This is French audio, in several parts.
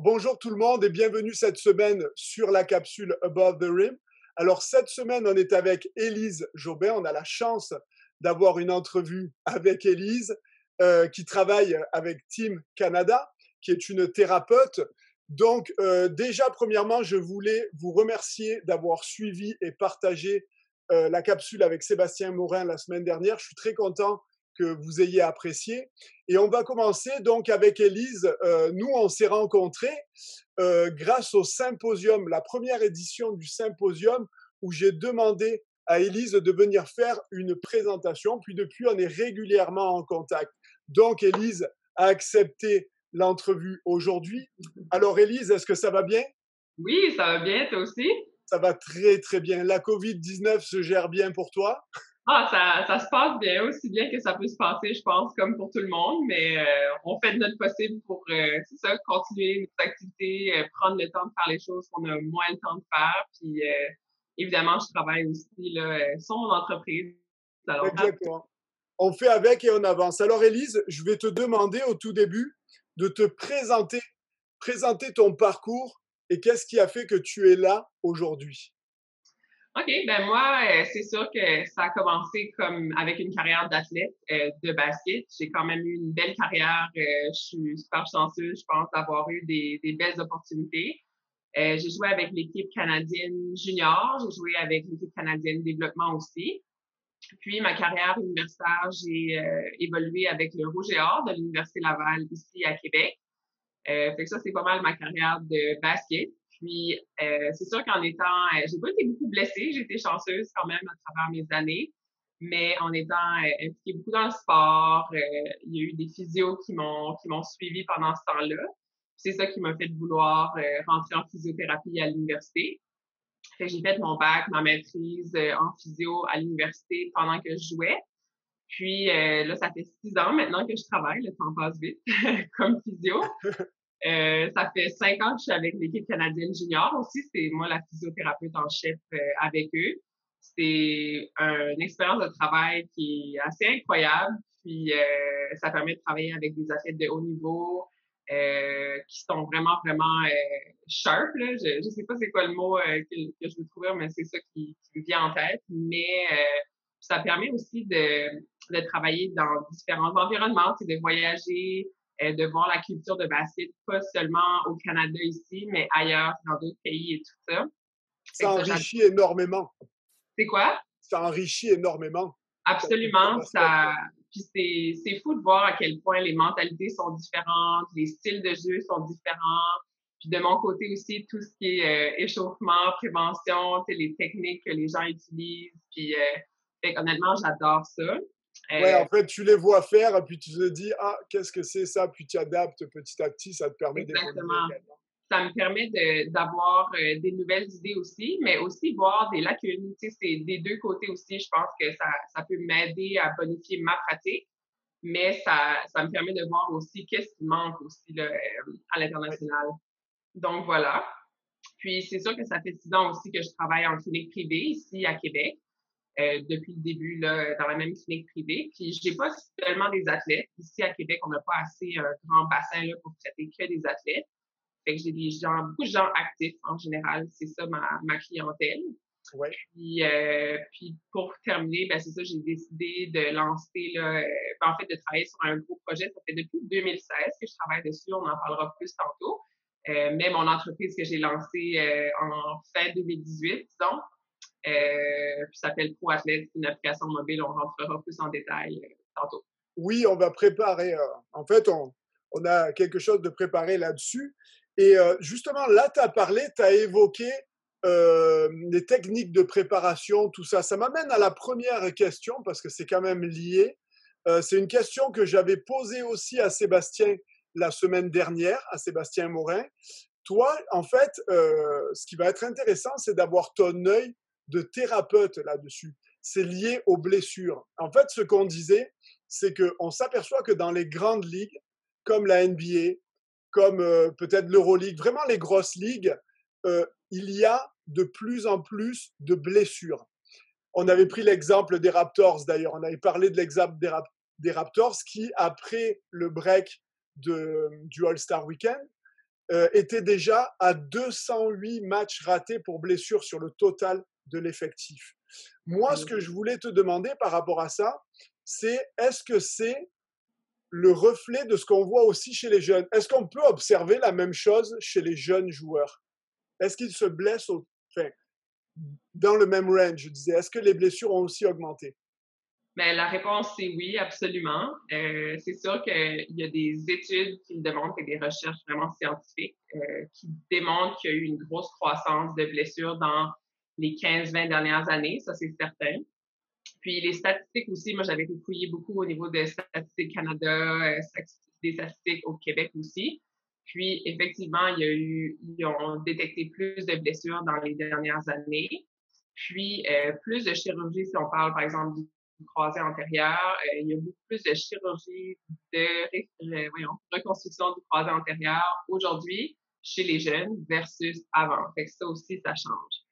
Bonjour tout le monde et bienvenue cette semaine sur la capsule Above the Rim. Alors, cette semaine, on est avec Élise Jobin. On a la chance d'avoir une entrevue avec Élise, euh, qui travaille avec Team Canada, qui est une thérapeute. Donc, euh, déjà, premièrement, je voulais vous remercier d'avoir suivi et partagé euh, la capsule avec Sébastien Morin la semaine dernière. Je suis très content que vous ayez apprécié. Et on va commencer donc avec Élise. Euh, nous, on s'est rencontrés euh, grâce au symposium, la première édition du symposium, où j'ai demandé à Élise de venir faire une présentation. Puis depuis, on est régulièrement en contact. Donc, Élise a accepté l'entrevue aujourd'hui. Alors, Élise, est-ce que ça va bien? Oui, ça va bien, toi aussi? Ça va très, très bien. La COVID-19 se gère bien pour toi? Ah, ça, ça se passe bien, aussi bien que ça peut se passer, je pense, comme pour tout le monde, mais euh, on fait de notre possible pour, euh, ça, continuer nos activités, euh, prendre le temps de faire les choses qu'on a moins le temps de faire. Puis, évidemment, je travaille aussi là, sur mon entreprise. Exactement. On fait avec et on avance. Alors, Élise, je vais te demander au tout début de te présenter, présenter ton parcours et qu'est-ce qui a fait que tu es là aujourd'hui? OK, ben moi, euh, c'est sûr que ça a commencé comme avec une carrière d'athlète euh, de basket. J'ai quand même eu une belle carrière. Euh, je suis super chanceuse, je pense, d'avoir eu des, des, belles opportunités. j'ai joué avec l'équipe canadienne junior, j'ai joué avec l'équipe canadienne développement aussi. Puis ma carrière universitaire, j'ai évolué avec le Rouge et Or de l'Université Laval ici à Québec. fait que ça, c'est pas mal ma carrière de basket. Puis, euh, c'est sûr qu'en étant, euh, j'ai pas été beaucoup blessée, j'ai été chanceuse quand même à travers mes années, mais en étant euh, impliquée beaucoup dans le sport, il y a eu des physios qui m'ont qui m'ont suivi pendant ce temps-là. C'est ça qui m'a fait vouloir rentrer en physiothérapie à l'université. J'ai fait mon bac, ma maîtrise en physio à l'université pendant que je jouais. Puis là, ça fait six ans maintenant que je travaille, le temps passe vite, comme physio. Euh, ça fait cinq ans que je suis avec l'équipe canadienne junior aussi. C'est moi la physiothérapeute en chef euh, avec eux. C'est une expérience de travail qui est assez incroyable. Puis euh, ça permet de travailler avec des athlètes de haut niveau qui sont vraiment vraiment sharp. Là. Je ne sais pas c'est quoi le mot que, que, je veux trouver, mais c'est ça qui, qui, me vient en tête. Mais ça permet aussi de, de travailler dans différents environnements, de voyager, euh, de voir la culture de basket, pas seulement au Canada ici, mais ailleurs, dans d'autres pays et tout ça. Ça enrichit énormément. C'est quoi? Ça enrichit énormément. Absolument. Ça, puis c'est fou de voir à quel point les mentalités sont différentes, les styles de jeu sont différents. Puis de mon côté aussi, tout ce qui est euh, échauffement, prévention, les techniques que les gens utilisent. Puis euh, honnêtement, j'adore ça. Ouais, en fait, tu les vois faire, et puis tu te dis, ah, qu'est-ce que c'est ça, puis tu adaptes petit à petit, ça te permet Exactement. Ça me permet d'avoir euh, des nouvelles idées aussi, mais aussi voir des lacunes. Tu sais, c'est des deux côtés aussi. Je pense que ça, ça peut m'aider à bonifier ma pratique, mais ça, ça me permet de voir aussi qu'est-ce qui manque aussi là, euh, à l'international. Donc voilà. Puis c'est sûr que ça fait six ans aussi que je travaille en clinique privée ici à Québec. Euh, depuis le début là, dans la même clinique privée. Puis j'ai pas seulement des athlètes. Ici à Québec, on n'a pas assez un grand bassin là, pour traiter que des athlètes. Fait que j'ai des gens, beaucoup de gens actifs en général. C'est ça ma, ma clientèle. Ouais. Puis, euh, puis pour terminer, ben c'est ça, j'ai décidé de lancer là, euh, en fait de travailler sur un gros projet. Ça fait depuis 2016 que je travaille dessus. On en parlera plus tantôt. Euh, mais mon entreprise que j'ai lancée euh, en fin 2018, disons, euh, s'appelle ProAthlète, une application mobile. On rentrera plus en détail euh, tantôt. Oui, on va préparer. Euh, en fait, on, on, a quelque chose de préparé là-dessus. Et justement, là, tu as parlé, tu as évoqué les techniques de préparation, tout ça. Ça m'amène à la première question parce que c'est quand même lié. C'est une question que j'avais posée aussi à Sébastien la semaine dernière, à Sébastien Morin. Toi, en fait, ce qui va être intéressant, c'est d'avoir ton œil de thérapeute là-dessus. C'est lié aux blessures. En fait, ce qu'on disait, c'est qu'on s'aperçoit que dans les grandes ligues, comme la NBA, comme euh, peut-être l'Euroleague, vraiment les grosses ligues, euh, il y a de plus en plus de blessures. On avait pris l'exemple des Raptors d'ailleurs, on avait parlé de l'exemple des, Raptors qui, après le break de, du All-Star Weekend, euh, était déjà à 208 matchs ratés pour blessure sur le total de l'effectif. Moi, ce que je voulais te demander par rapport à ça, c'est est-ce que c'est le reflet de ce qu'on voit aussi chez les jeunes? Est-ce qu'on peut observer la même chose chez les jeunes joueurs? Est-ce qu'ils se blessent au, enfin, dans le même range Je disais, est-ce que les blessures ont aussi augmenté? Bien, la réponse, c'est oui, absolument. Euh, c'est sûr qu'il y a des études qui le démontrent et des recherches vraiment scientifiques euh, qui démontrent qu'il y a eu une grosse croissance de blessures dans les 15-20 dernières années, ça c'est certain. Puis les statistiques aussi, moi j'avais fouillé beaucoup au niveau des statistiques Canada, euh, des statistiques au Québec aussi. Puis effectivement, il y a eu, ils ont détecté plus de blessures dans les dernières années. Puis euh, plus de chirurgie, si on parle par exemple du croisé antérieur, euh, il y a beaucoup plus de chirurgie de reconstruction du croisé antérieur aujourd'hui chez les jeunes versus avant. Fait ça aussi, ça change.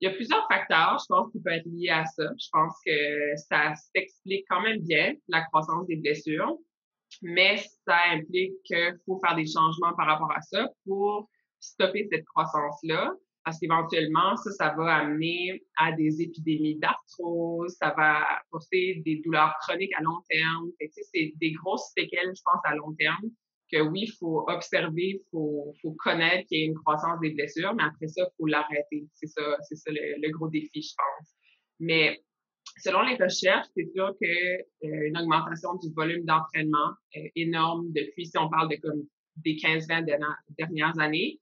Il y a plusieurs facteurs, je pense, qui peuvent être liés à ça. Je pense que ça s'explique quand même bien, la croissance des blessures, mais ça implique qu'il faut faire des changements par rapport à ça pour stopper cette croissance-là, parce qu'éventuellement, ça, ça va amener à des épidémies d'arthrose, ça va porter des douleurs chroniques à long terme. C'est des grosses séquelles, je pense, à long terme que oui, il faut observer, il faut, faut, connaître qu'il y a une croissance des blessures, mais après ça, il faut l'arrêter. C'est ça, c'est ça le, gros défi, je pense. Mais selon les recherches, c'est sûr que euh, une augmentation du volume d'entraînement énorme depuis, si on parle de comme des 15-20 dernières années,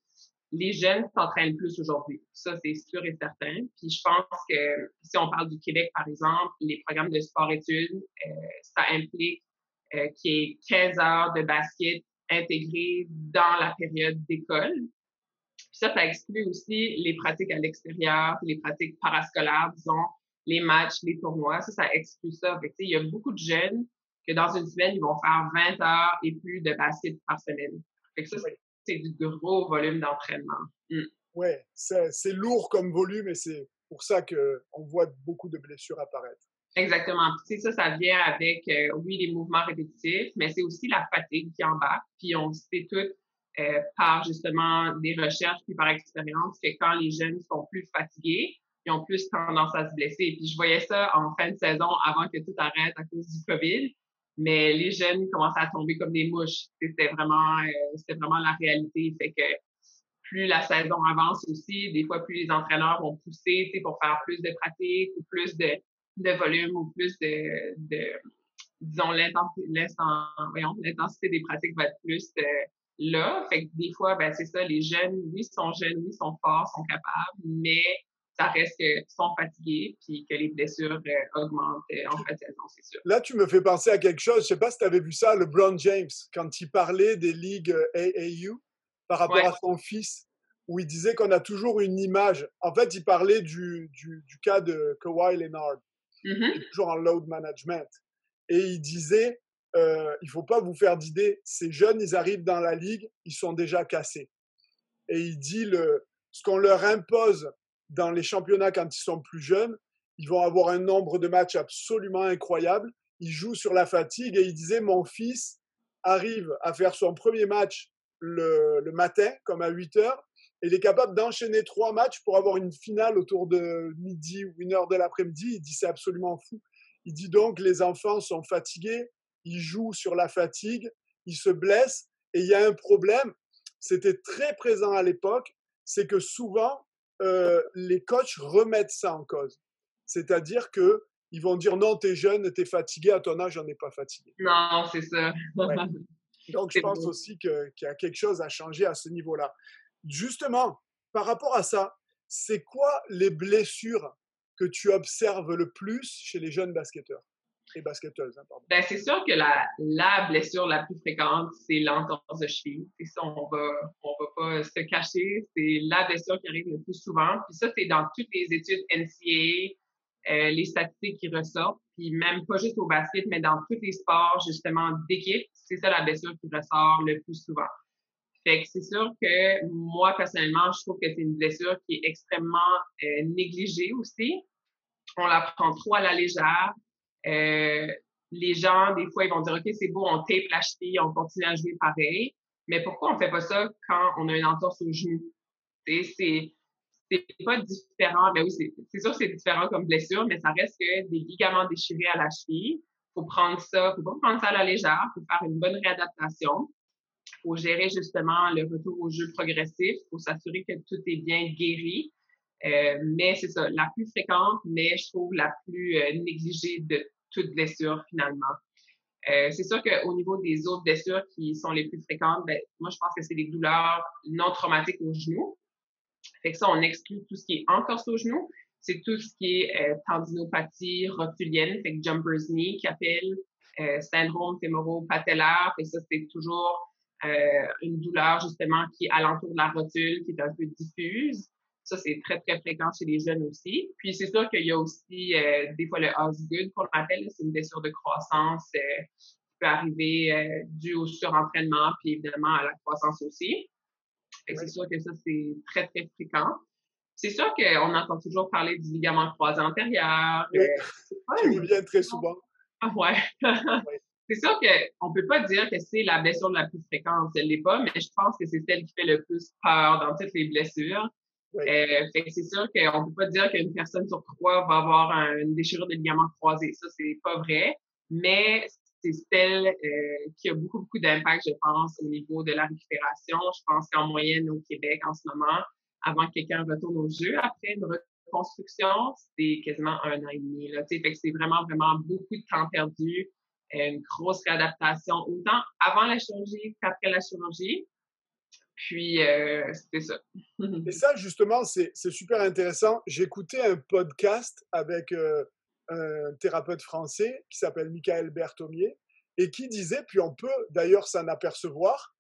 les jeunes s'entraînent plus aujourd'hui. Ça, c'est sûr et certain. Puis je pense que si on parle du Québec, par exemple, les programmes de sport-études, euh, ça implique euh, qu'il y ait 15 heures de basket intégré dans la période d'école. ça, ça exclut aussi les pratiques à l'extérieur, les pratiques parascolaires, disons, les matchs, les tournois. Ça, ça exclut ça. Fait il y a beaucoup de jeunes que dans une semaine, ils vont faire 20 heures et plus de basket par semaine. Ça, c'est du gros volume d'entraînement. Mm. Oui, c'est lourd comme volume et c'est pour ça qu'on voit beaucoup de blessures apparaître. Exactement. Puis ça, ça vient avec, euh, oui, les mouvements répétitifs, mais c'est aussi la fatigue qui embarque. Puis on sait tout euh, par justement des recherches puis par expérience que quand les jeunes sont plus fatigués, ils ont plus tendance à se blesser. Puis je voyais ça en fin de saison avant que tout arrête à cause du COVID. Mais les jeunes commençaient à tomber comme des mouches. C'était vraiment, euh, c'était vraiment la réalité. Fait que plus la saison avance aussi, des fois plus les entraîneurs vont pousser, pour faire plus de pratiques ou plus de de volume ou plus de, de disons, l'intensité des pratiques va être plus euh, là. Fait que des fois, ben, c'est ça, les jeunes, oui, sont jeunes, oui, sont forts, sont capables, mais ça reste qu'ils sont fatigués puis que les blessures euh, augmentent euh, en fait c'est sûr. Là, tu me fais penser à quelque chose. Je sais pas si tu avais vu ça, le Brown James, quand il parlait des ligues AAU par rapport à son fils, où il disait qu'on a toujours une image. En fait, il parlait du, du, du cas de Kawhi Leonard. Mmh toujours en load management. Et il disait, euh, il faut pas vous faire d'idées, ces jeunes, ils arrivent dans la ligue, ils sont déjà cassés. Et il dit, le, ce qu'on leur impose dans les championnats quand ils sont plus jeunes, ils vont avoir un nombre de matchs absolument incroyable. Ils jouent sur la fatigue et il disait, mon fils arrive à faire son premier match le, le matin, comme à 8 heures, il est capable d'enchaîner trois matchs pour avoir une finale autour de midi ou une heure de l'après-midi. Il dit c'est absolument fou. Il dit donc les enfants sont fatigués, ils jouent sur la fatigue, ils se blessent et il y a un problème. C'était très présent à l'époque, c'est que souvent euh, les coachs remettent ça en cause. C'est-à-dire que ils vont dire non, t'es jeune, t'es fatigué, à ton âge, j'en ai pas fatigué. Non, c'est ça. Donc, je pense aussi qu'il y a quelque chose à changer à ce niveau-là. Justement, par rapport à ça, c'est quoi les blessures que tu observes le plus chez les jeunes basketteurs et basketteuses? Hein, ben, c'est sûr que la, blessure la plus fréquente, c'est l'entorse de cheville. Et ça, on va, va pas se cacher. C'est la blessure qui arrive le plus souvent. Puis ça, c'est dans toutes les études NCAA, euh, les statistiques qui ressortent. Puis même pas juste au basket, mais dans tous les sports, justement, d'équipe, c'est ça la blessure qui ressort le plus souvent. Fait que c'est sûr que moi, personnellement, je trouve que c'est une blessure qui est extrêmement euh, négligée aussi. On la prend trop à la légère. Euh, les gens, des fois, ils vont dire, OK, c'est beau, on tape la cheville, on continue à jouer pareil. Mais pourquoi on fait pas ça quand on a une entorse au genou? C'est pas différent. Ben oui, c'est sûr que c'est différent comme blessure, mais ça reste que des ligaments déchirés à la cheville. Faut prendre ça, faut pas prendre ça à la légère, faut faire une bonne réadaptation. Faut gérer justement le retour au jeu progressif. Faut s'assurer que tout est bien guéri. Euh, mais c'est ça, la plus fréquente, mais je trouve la plus euh, négligée de toute blessure finalement. Euh, c'est sûr qu'au niveau des autres blessures qui sont les plus fréquentes, ben, moi je pense que c'est les douleurs non traumatiques au genou. Fait que ça, on exclut tout ce qui est entorse au genou. C'est tout ce qui est tendinopathie rotulienne, fait que jumper's knee qui appelle syndrome fémoro-patellaire. Fait ça, c'est toujours euh, une douleur justement qui est alentour de la rotule, qui est un peu diffuse. Ça, c'est très, très fréquent chez les jeunes aussi. Puis c'est sûr qu'il y a aussi euh, des fois le Osgood qu'on appelle, c'est une blessure de croissance euh, qui peut arriver euh, due au surentraînement, puis évidemment à la croissance aussi. C'est sûr que ça, c'est très, très fréquent. C'est sûr qu'on entend toujours parler du ligament croisé antérieur. Oui, qui revient très souvent. Ah ouais. C'est sûr qu'on peut pas dire que c'est la blessure la plus fréquente, ce l'est pas, mais je pense que c'est celle qui fait le plus peur dans toutes les blessures. Euh, fait que c'est sûr qu'on peut pas dire qu'une personne sur trois va avoir une déchirure de ligament croisé. Ça, c'est pas vrai. Mais c'est celle euh, qui a beaucoup, beaucoup d'impact, je pense, au niveau de la récupération. Je pense qu'en moyenne, au Québec, en ce moment, avant que quelqu'un retourne au jeu, après une reconstruction, c'est quasiment un an et demi. Là, fait que c'est vraiment, vraiment beaucoup de temps perdu, une grosse réadaptation, autant avant la chirurgie qu'après la chirurgie. Puis, euh, c'était ça. et ça, justement, c'est super intéressant. J'écoutais un podcast avec euh, un thérapeute français qui s'appelle Michael Berthomier et qui disait, puis on peut d'ailleurs s'en apercevoir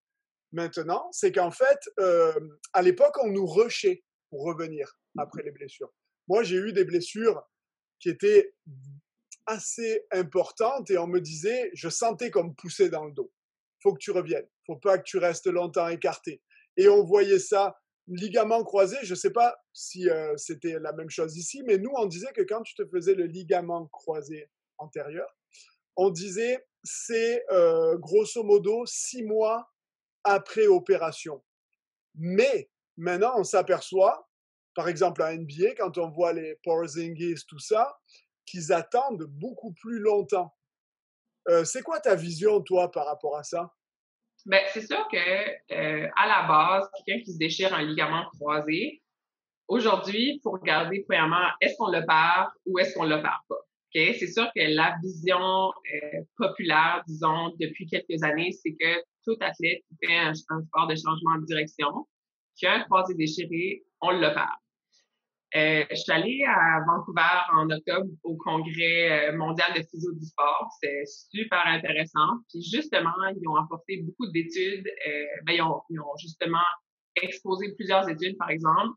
maintenant, c'est qu'en fait, euh, à l'époque, on nous rushait pour revenir après les blessures. Moi, j'ai eu des blessures qui étaient assez importantes et on me disait, je sentais comme pousser dans le dos. Faut que tu reviennes. Faut pas que tu restes longtemps écarté. Et on voyait ça, ligament croisé. Je sais pas si euh, c'était la même chose ici, mais nous, on disait que quand tu te faisais le ligament croisé antérieur, on disait c'est euh, grosso modo six mois après opération. Mais maintenant, on s'aperçoit, par exemple à NBA, quand on voit les Porzingis, tout ça, qu'ils attendent beaucoup plus longtemps. Euh, c'est quoi ta vision, toi, par rapport à ça? Ben, c'est sûr que euh, à la base, quelqu'un qui se déchire un ligament croisé, aujourd'hui, il faut regarder premièrement, est-ce qu'on le perd ou est-ce qu'on le perd pas? C'est sûr que la vision euh, populaire, disons, depuis quelques années, c'est que tout athlète qui fait un, sport de changement de direction, qui a un croisé déchiré, on le perd. Euh, je suis allée à Vancouver en octobre au congrès euh, mondial de physio du sport. C'est super intéressant. Puis justement, ils ont apporté beaucoup d'études. Euh, ben, ils, ont, ils ont justement exposé plusieurs études, par exemple,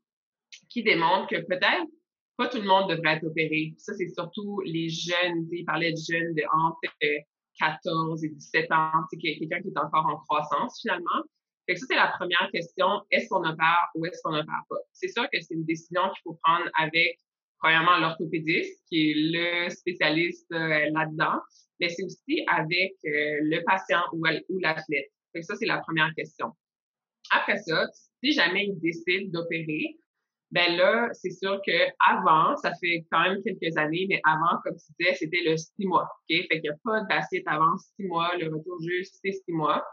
qui démontrent que peut-être pas tout le monde devrait être opéré. Ça, c'est surtout les jeunes. Ils parlaient de jeunes de entre 14 et 17 ans, quelqu'un qui est encore en croissance finalement. Fait que ça, c'est la première question. Est-ce qu'on opère ou est-ce qu'on opère pas? C'est sûr que c'est une décision qu'il faut prendre avec, premièrement, l'orthopédiste, qui est le spécialiste euh, là-dedans, mais c'est aussi avec euh, le patient ou, l'athlète. Fait que ça, c'est la première question. Après ça, si jamais il décide d'opérer, ben là, c'est sûr que avant, ça fait quand même quelques années, mais avant, comme tu disais, c'était le six mois. Fait qu'il n'y a pas d'assiette avant six mois. Le retour juste, c'est six mois.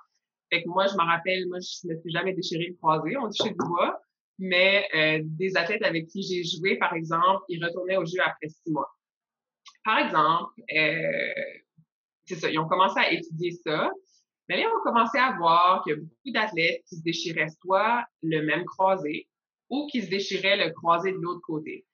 Fait que moi, je me rappelle, moi, je me suis jamais déchiré le croisé, on chez du bois. Mais euh, des athlètes avec qui j'ai joué, par exemple, ils retournaient au jeu après six mois. Par exemple, euh, c'est ça, ils ont commencé à étudier ça. Mais là, ils ont commencé à voir qu'il y a beaucoup d'athlètes qui se déchiraient soit le même croisé ou qui se déchiraient le croisé de l'autre côté.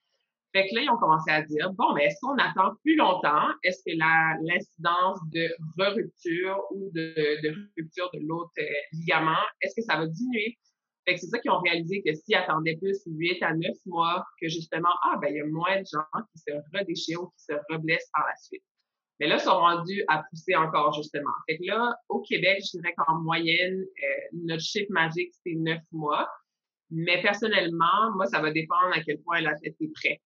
Fait que là, ils ont commencé à dire, bon, mais est-ce qu'on attend plus longtemps? Est-ce que l'incidence de re-rupture ou de, de, rupture de l'autre euh, ligament, est-ce que ça va diminuer? Fait que c'est ça qu'ils ont réalisé que s'ils attendaient plus 8 à 9 mois, que justement, ah, ben, il y a moins de gens qui se redéchirent ou qui se reblessent par la suite. Mais là, ils sont rendus à pousser encore, justement. Fait que là, au Québec, je dirais qu'en moyenne, euh, notre chiffre magique, c'est 9 mois. Mais personnellement, moi, ça va dépendre à quel point l'athlète est prêt.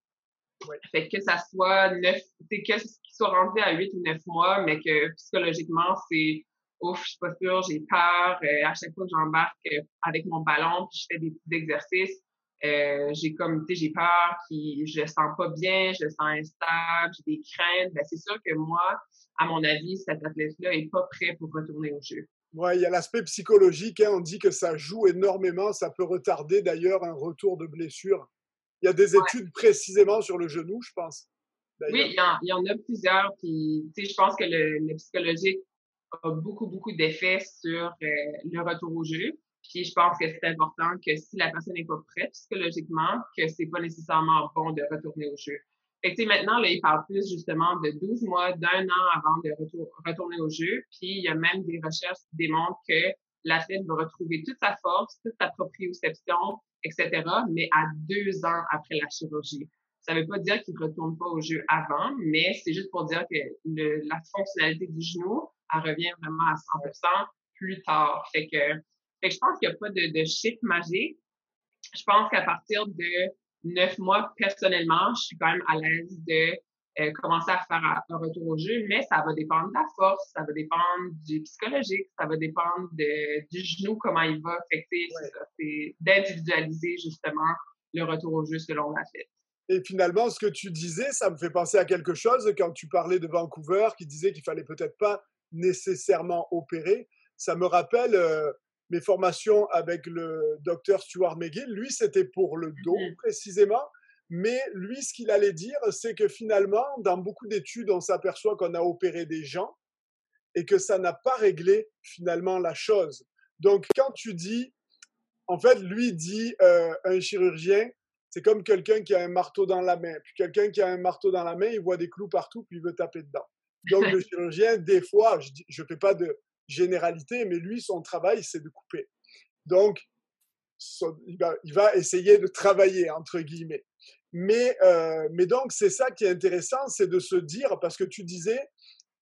Fait que ça soit neuf, c'est que qu'il soit rendu à 8 ou 9 mois, mais que psychologiquement, c'est ouf, je suis pas sûre, j'ai peur. à chaque fois que j'embarque avec mon ballon, puis je fais des petits exercices, euh, j'ai comme, tu sais, j'ai peur, je sens pas bien, je sens instable, j'ai des craintes. Ben, c'est sûr que moi, à mon avis, cet athlète-là est pas prêt pour retourner au jeu. Ouais, il y a l'aspect psychologique. Hein, on dit que ça joue énormément. Ça peut retarder d'ailleurs un retour de blessure. Il y a des études précisément sur le genou, je pense. Oui, il y, en, a plusieurs. Puis, je pense que le, le, psychologique a beaucoup, beaucoup d'effets sur euh, le retour au jeu. Puis je pense que c'est important que si la personne n'est pas prête psychologiquement, que c'est pas nécessairement bon de retourner au jeu. Fait que, maintenant, là, il parle plus justement de 12 mois, d'un an avant de retourner au jeu. Puis il y a même des recherches qui démontrent que l'athlète va retrouver toute sa force, toute sa proprioception, etc., mais à deux ans après la chirurgie. Ça ne veut pas dire qu'il ne retourne pas au jeu avant, mais c'est juste pour dire que la fonctionnalité du genou, elle revient vraiment à 100% plus tard. Fait que je pense qu'il n'y a pas de chiffre magique. Je pense qu'à partir de neuf mois, personnellement, je suis quand même à l'aise de euh, commencer à faire un retour au jeu, mais ça va dépendre de la force, ça va dépendre du psychologique, ça va dépendre de, du genou, comment il va. c'est d'individualiser justement le retour au jeu selon l'athlète. Et finalement, ce que tu disais, ça me fait penser à quelque chose quand tu parlais de Vancouver, qui disait qu'il fallait peut-être pas nécessairement opérer. Ça me rappelle euh, mes formations avec le docteur Stuart McGill, lui, c'était pour le dos mmh précisément. Mais lui, ce qu'il allait dire, c'est que finalement, dans beaucoup d'études, on s'aperçoit qu'on a opéré des gens et que ça n'a pas réglé finalement la chose. Donc, quand tu dis, en fait, lui dit, euh, un chirurgien, c'est comme quelqu'un qui a un marteau dans la main. Puis quelqu'un qui a un marteau dans la main, il voit des clous partout, puis il veut taper dedans. Donc, le chirurgien, des fois, je ne fais pas de, généralité, mais lui, son travail, c'est de couper. Donc, il, va, essayer de travailler, entre guillemets. Mais, euh, mais donc, c'est ça qui est intéressant, c'est de se dire, parce que tu disais,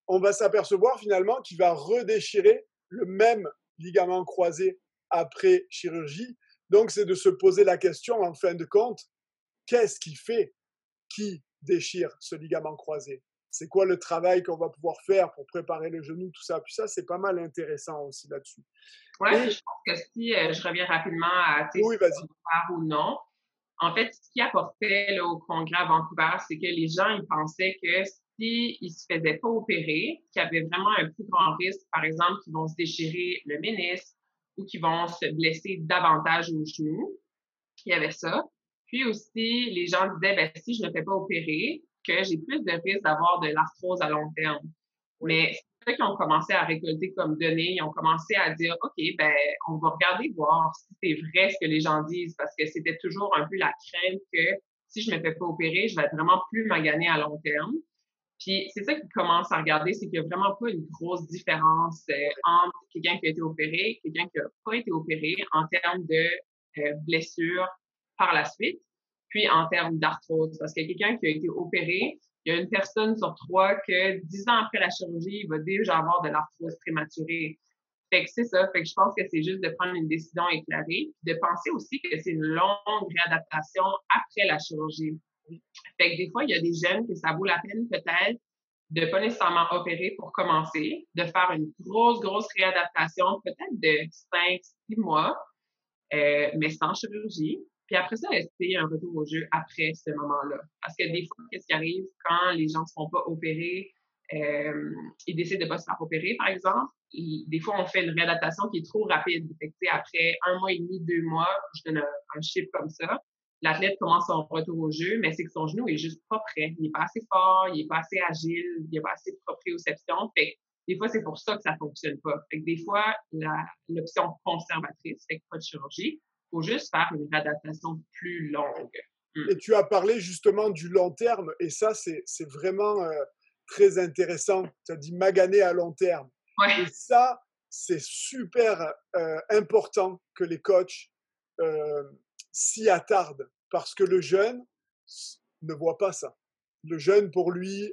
on va s'apercevoir finalement qu'il va redéchirer le même ligament croisé après chirurgie. Donc, c'est de se poser la question, en fin de compte, qu'est-ce qui fait qui déchire ce ligament croisé? C'est quoi le travail qu'on va pouvoir faire pour préparer le genou, tout ça? Puis ça, c'est pas mal intéressant aussi là-dessus. Oui, je pense que si euh, je reviens rapidement à oui, ou non, en fait, ce qui apportait au congrès à Vancouver, c'est que les gens ils pensaient que s'ils ne se faisaient pas opérer, qu'il y avait vraiment un plus grand risque, par exemple, qu'ils vont se déchirer le ménisque ou qu'ils vont se blesser davantage au genou. Il y avait ça. Puis aussi, les gens disaient, ben, si je ne me fais pas opérer, que j'ai plus de risques d'avoir de l'arthrose à long terme. Mais qui ont commencé à récolter comme données, ils ont commencé à dire, OK, ben, on va regarder voir si c'est vrai ce que les gens disent, parce que c'était toujours un peu la crainte que si je me fais pas opérer, je vais vraiment plus maganer à long terme. Puis c'est ça qu'ils commencent à regarder, c'est qu'il n'y a vraiment pas une grosse différence euh, entre quelqu'un qui a été opéré et quelqu'un qui n'a pas été opéré en termes de euh, blessures par la suite puis en termes d'arthrose. Parce que quelqu'un qui a été opéré, il y a une personne sur trois que dix ans après la chirurgie, il va déjà avoir de l'arthrose prématurée. Fait que c'est ça. Fait que je pense que c'est juste de prendre une décision éclairée, de penser aussi que c'est une longue réadaptation après la chirurgie. Fait que des fois, il y a des jeunes que ça vaut la peine peut-être de pas nécessairement opérer pour commencer, de faire une grosse, grosse réadaptation, peut-être de cinq, six mois, euh, mais sans chirurgie. Puis après ça, essayer un retour au jeu après ce moment-là? Parce que des fois, qu'est-ce qui arrive quand les gens ne se font pas opérer, euh, ils décident de ne pas se faire opérer, par exemple. des fois, on fait une réadaptation qui est trop rapide. Fait après un mois et demi, deux mois, je donne un, chiffre comme ça, l'athlète commence son retour au jeu, mais c'est que son genou est juste pas prêt. Il n'est pas assez fort, il n'est pas assez agile, il n'est pas assez proprioception. Fait des fois, c'est pour ça que ça fonctionne pas. Fait que des fois, l'option conservatrice, fait que pas de chirurgie, faut juste faire une réadaptation plus longue. Hmm. Et tu as parlé justement du long terme, et ça, c'est vraiment euh, très intéressant. Tu as dit maganer à long terme. Et ça, c'est super euh, important que les coachs euh, s'y attardent, parce que le jeune ne voit pas ça. Le jeune, pour lui,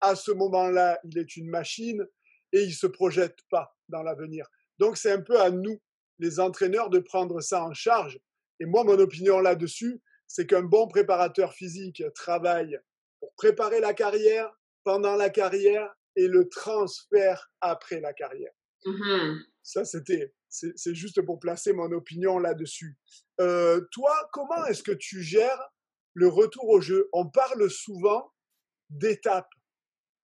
à ce moment-là, il est une machine et il ne se projette pas dans l'avenir. Donc, c'est un peu à nous les entraîneurs de prendre ça en charge. Et moi, mon opinion là-dessus, c'est qu'un bon préparateur physique travaille pour préparer la carrière, pendant la carrière et le transfert après la carrière. Mm-hmm. Ça, c'était, c'est juste pour placer mon opinion là-dessus. Euh, toi, comment est-ce que tu gères le retour au jeu? On parle souvent d'étapes.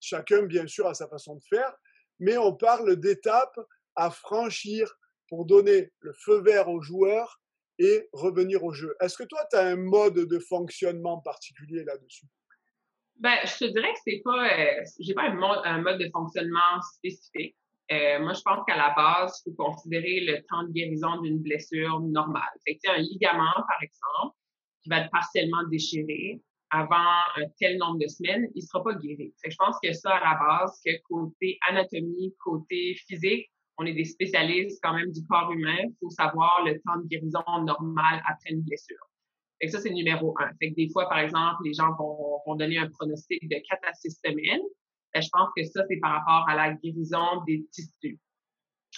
Chacun, bien sûr, a sa façon de faire, mais on parle d'étapes à franchir pour donner le feu vert aux joueurs et revenir au jeu. Est-ce que toi, tu as un mode de fonctionnement particulier là-dessus? Ben, je te dirais que c'est pas, euh, j'ai pas un mode, de fonctionnement spécifique. Euh, moi, je pense qu'à la base, il faut considérer le temps de guérison d'une blessure normale. Fait que, un ligament, par exemple, qui va être partiellement déchiré avant un tel nombre de semaines, il sera pas guéri. Fait que je pense que ça, à la base, que côté anatomie, côté physique, on est des spécialistes quand même du corps humain. Il faut savoir le temps de guérison normal après une blessure. Fait ça, c'est numéro un. Fait que des fois, par exemple, les gens vont, donner un pronostic de 4 à 6 semaines. je pense que ça, c'est par rapport à la guérison des tissus.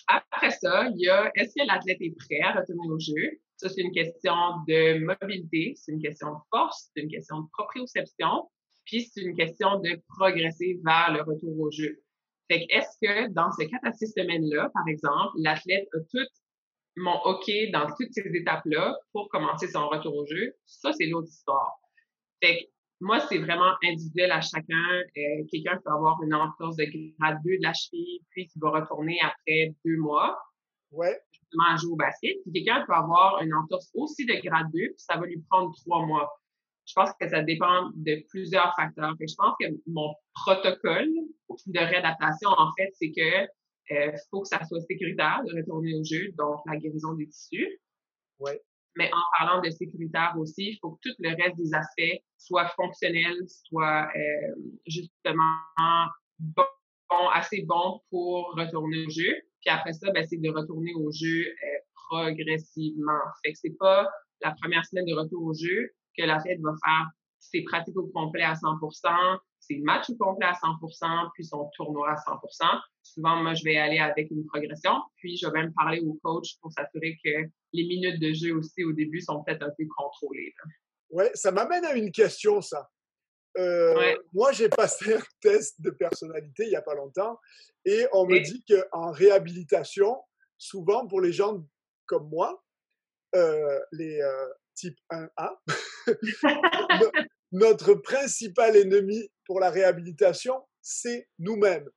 Après ça, il y a est-ce que l'athlète est prêt à retourner au jeu? Ça, c'est une question de mobilité, c'est une question de force, c'est une question de proprioception, puis c'est une question de progresser vers le retour au jeu. Fait que est-ce que dans ces quatre à six semaines-là, par exemple, l'athlète a tout mon OK dans toutes ces étapes-là pour commencer son retour au jeu? Ça, c'est l'autre histoire. Fait que moi, c'est vraiment individuel à chacun. Euh, quelqu'un peut avoir une entorse de grade 2 de la cheville, puis qui va retourner après deux mois. Ouais. Justement, à jouer au basket. Puis quelqu'un peut avoir une entorse aussi de grade 2, puis ça va lui prendre trois mois je pense que ça dépend de plusieurs facteurs. je pense que mon protocole de réadaptation, en fait, c'est que euh, faut que ça soit sécuritaire de retourner au jeu, donc la guérison des tissus. Ouais. Mais en parlant de sécuritaire aussi, il faut que tout le reste des aspects soit fonctionnel, soit euh, justement bon, assez bon pour retourner au jeu. Puis après ça, ben, c'est de retourner au jeu euh, progressivement. Fait que c'est pas la première semaine de retour au jeu que l'athlète va faire ses pratiques au complet à 100% ses matchs au complet à 100% puis son tournoi à 100% Souvent, moi, je vais aller avec une progression, puis je vais même parler au coach pour s'assurer que les minutes de jeu aussi au début sont peut-être un peu contrôlées. Oui, ça m'amène à une question, ça. Euh, moi, j'ai passé un test de personnalité il n'y a pas longtemps et on me dit qu'en réhabilitation, souvent pour les gens comme moi, euh, les, euh, type 1A, notre principal ennemi pour la réhabilitation, c'est nous-mêmes.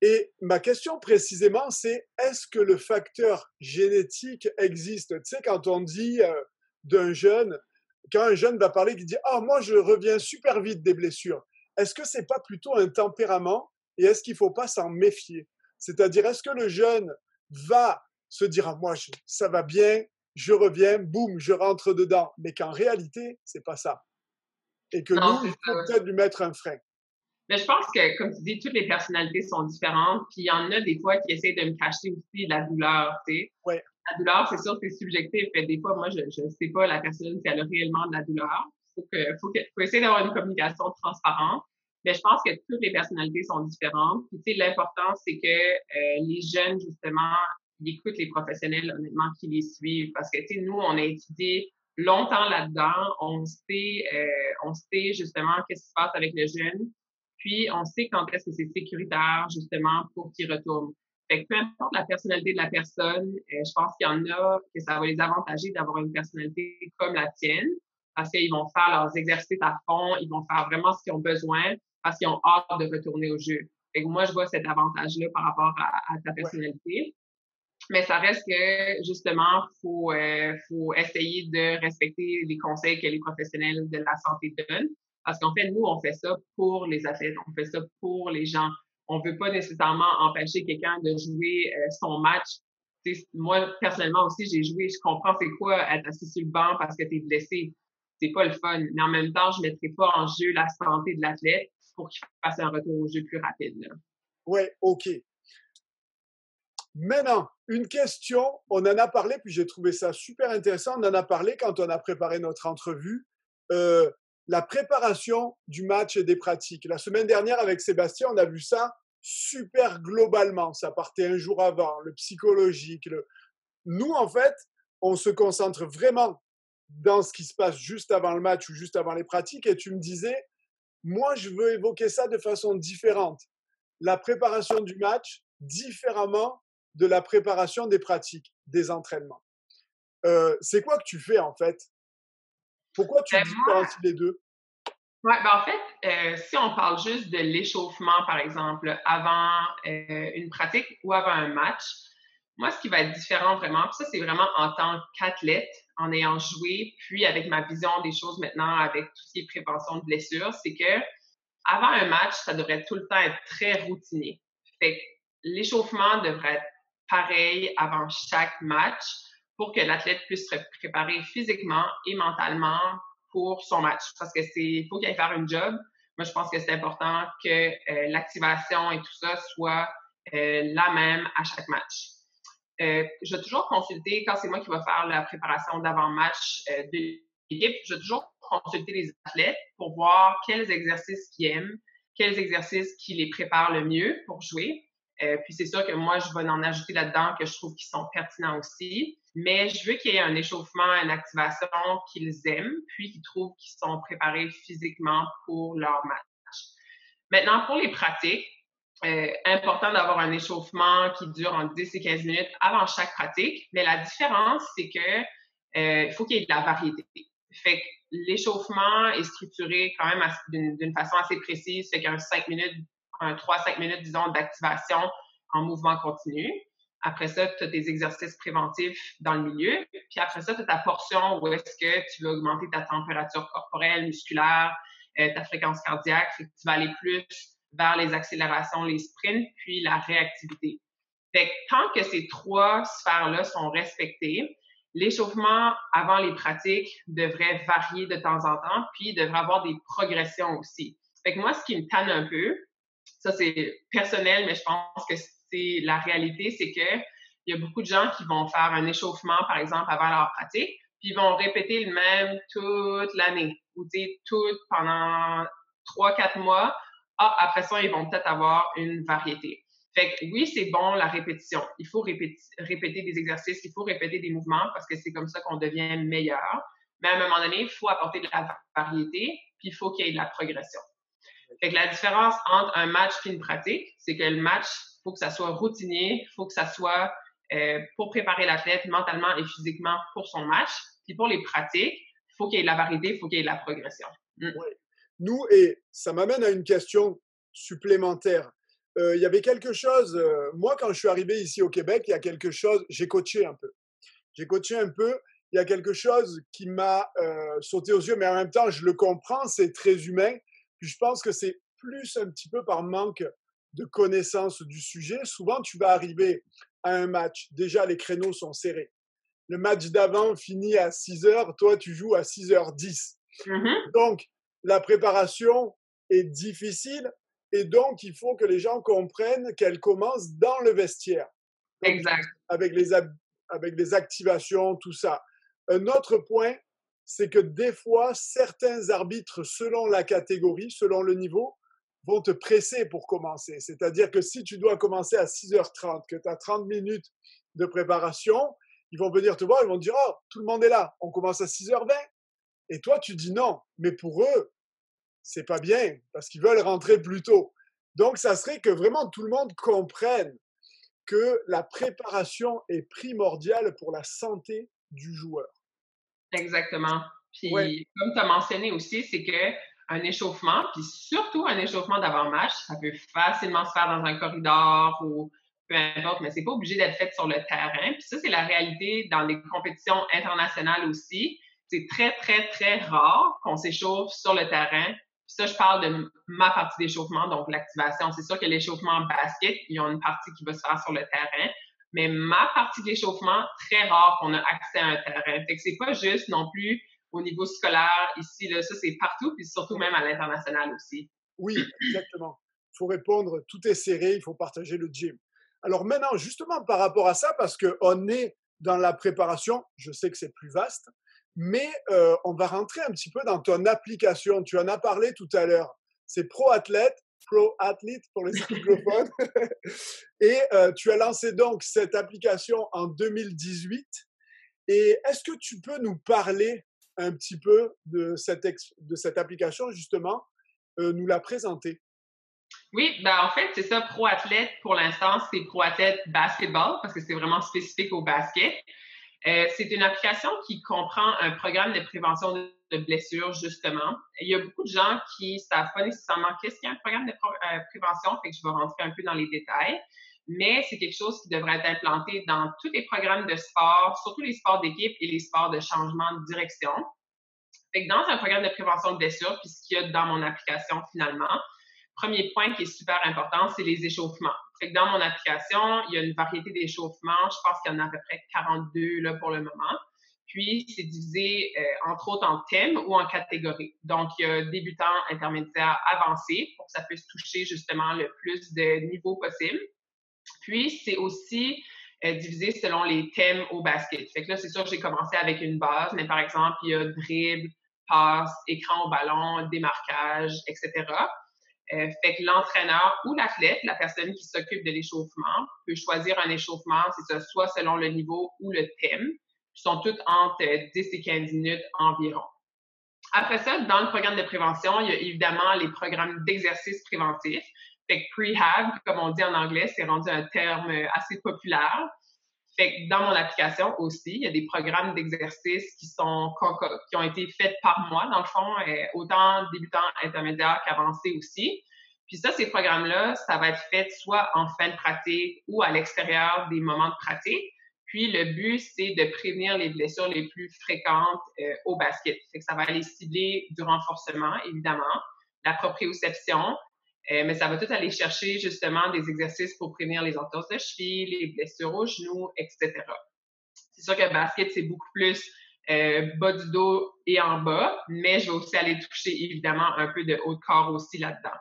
Et ma question précisément, c'est est-ce que le facteur génétique existe? Tu sais, quand on dit euh, d'un jeune, quand un jeune va parler, qui dit Ah, moi, je reviens super vite des blessures, est-ce que c'est pas plutôt un tempérament et est-ce qu'il ne faut pas s'en méfier? C'est-à-dire, est-ce que le jeune va se dire ah, Moi, ça va bien, je reviens, boum, je rentre dedans. Mais qu'en réalité, c'est pas ça. Et que nous, il faut peut-être lui mettre un frein. Mais je pense que, comme tu dis, toutes les personnalités sont différentes. Puis il y en a des fois qui essaient de me cacher aussi la douleur, tu sais. Ouais. La douleur, c'est sûr, c'est subjectif. Et des fois, moi, je ne sais pas la personne si elle a réellement de la douleur. Il faut, que, faut, que, faut essayer d'avoir une communication transparente. Mais je pense que toutes les personnalités sont différentes. Puis, tu sais, l'important, c'est que euh, les jeunes, justement, ils écoutent les professionnels, honnêtement, qui les suivent. Parce que, tu sais, nous, on a étudié longtemps là-dedans. On sait, euh, on sait justement qu'est-ce qui se passe avec le jeune. Puis, on sait quand est-ce que c'est sécuritaire, justement, pour qu'il retourne. Fait que peu importe la personnalité de la personne, euh, je pense qu'il y en a que ça va les avantager d'avoir une personnalité comme la tienne, parce qu'ils vont faire leurs exercices à fond, ils vont faire vraiment ce qu'ils ont besoin, parce qu'ils ont hâte de retourner au jeu. Fait que moi, je vois cet avantage-là par rapport à, ta personnalité. Mais ça reste que, justement, faut, euh, faut essayer de respecter les conseils que les professionnels de la santé donnent. Parce qu'en fait, nous, on fait ça pour les athlètes, on fait ça pour les gens. On veut pas nécessairement empêcher quelqu'un de jouer euh, son match. moi, personnellement aussi, j'ai joué, je comprends c'est quoi être assis sur le banc parce que tu es blessé. C'est pas le fun. Mais en même temps, je mettrai pas en jeu la santé de l'athlète pour qu'il fasse un retour au jeu plus rapide. Oui, OK. Maintenant, une question, on en a parlé, puis j'ai trouvé ça super intéressant, on en a parlé quand on a préparé notre entrevue, euh, la préparation du match et des pratiques. La semaine dernière avec Sébastien, on a vu ça super globalement, ça partait un jour avant, le psychologique. Nous, en fait, on se concentre vraiment dans ce qui se passe juste avant le match ou juste avant les pratiques, et tu me disais, moi, je veux évoquer ça de façon différente. La préparation du match différemment de la préparation des pratiques, des entraînements. Euh, c'est quoi que tu fais en fait? Pourquoi tu ben, différencies les deux? Ouais, ben en fait, euh, si on parle juste de l'échauffement, par exemple, avant euh, une pratique ou avant un match, moi, ce qui va être différent vraiment, puis ça, c'est vraiment en tant qu'athlète, en ayant joué, puis avec ma vision des choses maintenant, avec tout ce qui est prévention de blessures, c'est que avant un match, ça devrait tout le temps être très routinier. Fait que l'échauffement devrait être pareil avant chaque match pour que l'athlète puisse se préparer physiquement et mentalement pour son match. Parce que c'est, faut qu'il aille faire un job. Moi, je pense que c'est important que euh, l'activation et tout ça soit euh, la même à chaque match. Euh, je vais toujours consulter, quand c'est moi qui vais faire la préparation d'avant-match euh, de l'équipe, je vais toujours consulter les athlètes pour voir quels exercices qu'ils aiment, quels exercices qui les préparent le mieux pour jouer. Euh, puis c'est sûr que moi, je vais en ajouter là-dedans que je trouve qu'ils sont pertinents aussi. Mais je veux qu'il y ait un échauffement, une activation qu'ils aiment, puis qu'ils trouvent qu'ils sont préparés physiquement pour leur match. Maintenant, pour les pratiques, euh, important d'avoir un échauffement qui dure entre 10 et 15 minutes avant chaque pratique. Mais la différence, c'est que euh, faut qu'il y ait de la variété. Fait que l'échauffement est structuré quand même d'une façon assez précise. Fait qu'un 5 minutes, un 3-5 minutes, disons, d'activation en mouvement continu. Après ça, tu as tes exercices préventifs dans le milieu. Puis après ça, tu as ta portion où est-ce que tu veux augmenter ta température corporelle, musculaire, euh, ta fréquence cardiaque. Fait que tu vas aller plus vers les accélérations, les sprints, puis la réactivité. Fait tant que ces trois sphères-là sont respectées, l'échauffement avant les pratiques devrait varier de temps en temps, puis devrait avoir des progressions aussi. Fait que moi, ce qui me tanne un peu, ça c'est personnel, mais je pense que c'est la réalité, c'est que il y a beaucoup de gens qui vont faire un échauffement, par exemple, avant leur pratique, puis ils vont répéter le même toute l'année, ou dire tout pendant trois, quatre mois, ah, après ça, ils vont peut-être avoir une variété. Fait que oui, c'est bon la répétition. Il faut répéter des exercices, il faut répéter des mouvements parce que c'est comme ça qu'on devient meilleur. Mais à un moment donné, il faut apporter de la variété, puis il faut qu'il y ait de la progression. Fait que la différence entre un match et une pratique, c'est que le match, il faut que ça soit routinier, il faut que ça soit euh, pour préparer l'athlète mentalement et physiquement pour son match. Puis pour les pratiques, il faut qu'il y ait de la variété, il faut qu'il y ait de la progression. Mm. Nous, et ça m'amène à une question supplémentaire. Euh, il y avait quelque chose, euh, moi quand je suis arrivé ici au Québec, il y a quelque chose, j'ai coaché un peu. J'ai coaché un peu, il y a quelque chose qui m'a sauté aux yeux, mais en même temps, je le comprends, c'est très humain. Puis je pense que c'est plus un petit peu par manque de connaissance du sujet. Souvent, tu vas arriver à un match, déjà les créneaux sont serrés. Le match d'avant finit à 6 heures, toi tu joues à 6h10. Mmh Donc, la préparation est difficile et donc il faut que les gens comprennent qu'elle commence dans le vestiaire. exact. Avec les, avec les activations, tout ça. Un autre point, c'est que des fois, certains arbitres, selon la catégorie, selon le niveau, vont te presser pour commencer. C'est-à-dire que si tu dois commencer à 6h30, que tu as 30 minutes de préparation, ils vont venir te voir, ils vont te dire, oh, tout le monde est là, on commence à 6h20. Et toi, tu dis non. Mais pour eux, c'est pas bien parce qu'ils veulent rentrer plus tôt. Donc, ça serait que vraiment tout le monde comprenne que la préparation est primordiale pour la santé du joueur. Exactement. Puis, comme tu as mentionné aussi, c'est que un échauffement, puis surtout un échauffement d'avant-match, ça peut facilement se faire dans un corridor ou peu importe, mais c'est pas obligé d'être fait sur le terrain. Puis ça, c'est la réalité dans les compétitions internationales aussi c'est très, très, très rare qu'on s'échauffe sur le terrain. Puis ça, je parle de ma partie d'échauffement, donc l'activation. C'est sûr que l'échauffement en basket, il y a une partie qui va se faire sur le terrain. Mais ma partie d'échauffement, très rare qu'on a accès à un terrain. Fait que c'est pas juste non plus au niveau scolaire ici, là, ça c'est partout, puis surtout même à l'international aussi. Oui, exactement. Il faut répondre, tout est serré, il faut partager le gym. Alors maintenant, justement par rapport à ça, parce qu'on est dans la préparation, je sais que c'est plus vaste, mais euh, on va rentrer un petit peu dans ton application. Tu en as parlé tout à l'heure. C'est Pro Athlete, Pro Athlete pour les anglophones. et euh, tu as lancé donc cette application en 2018. Et est-ce que tu peux nous parler un petit peu de cette, de cette application, justement, euh, nous la présenter? Oui, ben en fait, c'est ça, Pro Athlète, pour l'instant, c'est Pro Athlète Basketball, parce que c'est vraiment spécifique au basket. Euh, c'est une application qui comprend un programme de prévention de blessures, justement. Il y a beaucoup de gens qui savent pas nécessairement qu'est-ce qu'est un programme de euh, prévention, je vais rentrer un peu dans les détails. Mais c'est quelque chose qui devrait être implanté dans tous les programmes de sport, surtout les sports d'équipe et les sports de changement de direction. Dans un programme de prévention de blessures, puis ce qu'il y a dans mon application finalement, premier point qui est super important, c'est les échauffements. Dans mon application, il y a une variété d'échauffements. Je pense qu'il y en a à peu près 42 là, pour le moment. Puis, c'est divisé, euh, entre autres, en thèmes ou en catégories. Donc, il y a débutant, intermédiaire, avancé, pour que ça puisse toucher justement le plus de niveaux possible. Puis, c'est aussi euh, divisé selon les thèmes au basket. Fait que là, c'est sûr que j'ai commencé avec une base, mais par exemple, il y a dribble, passe, écran au ballon, démarquage, etc. Euh, fait que l'entraîneur ou l'athlète, la personne qui s'occupe de l'échauffement, peut choisir un échauffement, c'est ça, soit selon le niveau ou le thème, qui sont toutes entre 10 et 15 minutes environ. Après ça, dans le programme de prévention, il y a évidemment les programmes d'exercice préventif. Fait que prehab, comme on dit en anglais, c'est rendu un terme assez populaire. Fait dans mon application aussi, il y a des programmes d'exercice qui sont qui ont été faits par moi, dans le fond, euh, autant débutants, intermédiaires qu'avancés aussi. Puis ça, ces programmes-là, ça va être fait soit en fin de pratique ou à l'extérieur des moments de pratique. Puis le but, c'est de prévenir les blessures les plus fréquentes euh, au basket. Fait ça va aller cibler du renforcement, évidemment, la proprioception, euh, mais ça va tout aller chercher justement des exercices pour prévenir les entorses de cheville, les blessures aux genoux, etc. C'est sûr que le basket, c'est beaucoup plus euh, bas du dos et en bas, mais je vais aussi aller toucher évidemment un peu de haut de corps aussi là-dedans.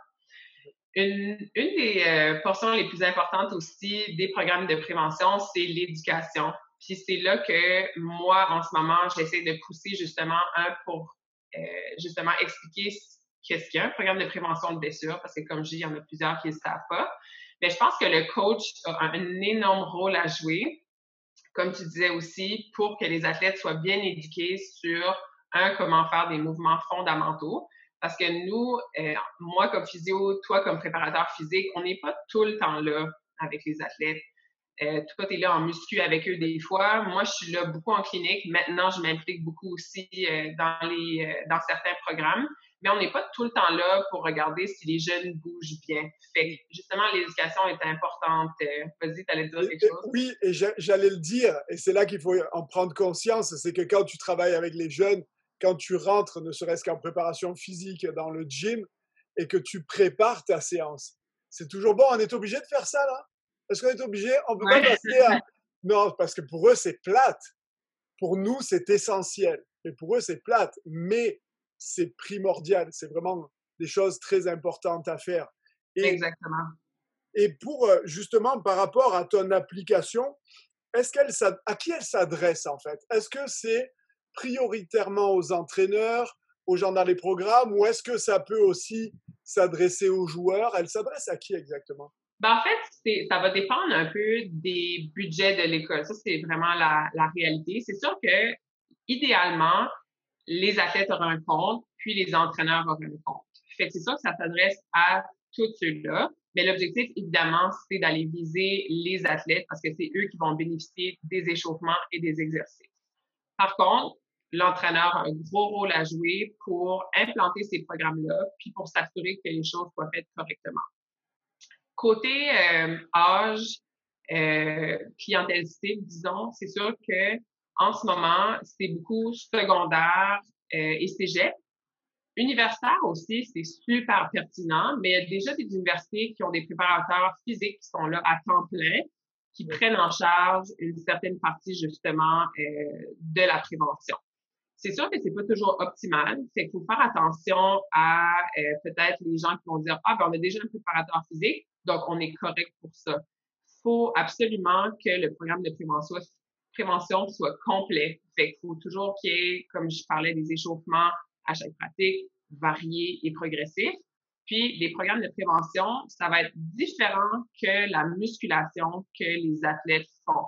Une, des euh, portions les plus importantes aussi des programmes de prévention, c'est l'éducation. Puis c'est là que moi, en ce moment, j'essaie de pousser justement un pour justement expliquer qu'est-ce qu'il y a, un programme de prévention de blessures, parce que comme je dis, il y en a plusieurs qui ne savent pas. Mais je pense que le coach a un énorme rôle à jouer, comme tu disais aussi, pour que les athlètes soient bien éduqués sur, un, comment faire des mouvements fondamentaux. Parce que nous, euh, moi comme physio, toi comme préparateur physique, on n'est pas tout le temps là avec les athlètes. Toi, tu es là en muscu avec eux des fois. Moi, je suis là beaucoup en clinique. Maintenant, je m'implique beaucoup aussi euh, dans, les, euh, dans certains programmes mais on n'est pas tout le temps là pour regarder si les jeunes bougent bien. Fait justement, l'éducation est importante. Euh, vas-y, tu allais dire quelque chose? Oui, et j'allais le dire, et c'est là qu'il faut en prendre conscience, c'est que quand tu travailles avec les jeunes, quand tu rentres, ne serait-ce qu'en préparation physique dans le gym, et que tu prépares ta séance, c'est toujours bon, on est obligé de faire ça là Est-ce qu'on est obligé? On peut pas passer à... Non, parce que pour eux, c'est plate. Pour nous, c'est essentiel. Et pour eux, c'est plate. Mais c'est primordial. C'est vraiment des choses très importantes à faire. Exactement. Et pour euh, justement par rapport à ton application, est-ce qu'elle à qui elle s'adresse en fait? Est-ce que c'est prioritairement aux entraîneurs, aux gens dans les programmes, ou est-ce que ça peut aussi s'adresser aux joueurs? Elle s'adresse à qui exactement? Ben, en fait, ça va dépendre un peu des budgets de l'école. Ça, c'est vraiment la, la réalité. C'est sûr que idéalement, les athlètes auront un compte, puis les entraîneurs auront un compte. Fait que c'est ça que ça s'adresse à tous ceux-là. Mais l'objectif, évidemment, c'est d'aller viser les athlètes parce que c'est eux qui vont bénéficier des échauffements et des exercices. Par contre, l'entraîneur a un gros rôle à jouer pour implanter ces programmes-là, puis pour s'assurer que les choses soient faites correctement. Côté euh, âge, euh, clientèle disons, c'est sûr que en ce moment, c'est beaucoup secondaire euh, et cégep. Universitaire aussi, c'est super pertinent, mais il y a déjà des universités qui ont des préparateurs physiques qui sont là à temps plein, qui prennent en charge une certaine partie justement euh, de la prévention. C'est sûr que c'est pas toujours optimal, c'est qu'il faut faire attention à euh, peut-être les gens qui vont dire ah ben on a déjà un préparateur physique, donc on est correct pour ça. Il faut absolument que le programme de prévention prévention soit complet. Fait qu'il faut toujours qu'il y ait, comme je parlais, des échauffements à chaque pratique, variés et progressifs. Puis, les programmes de prévention, ça va être différent que la musculation que les athlètes font.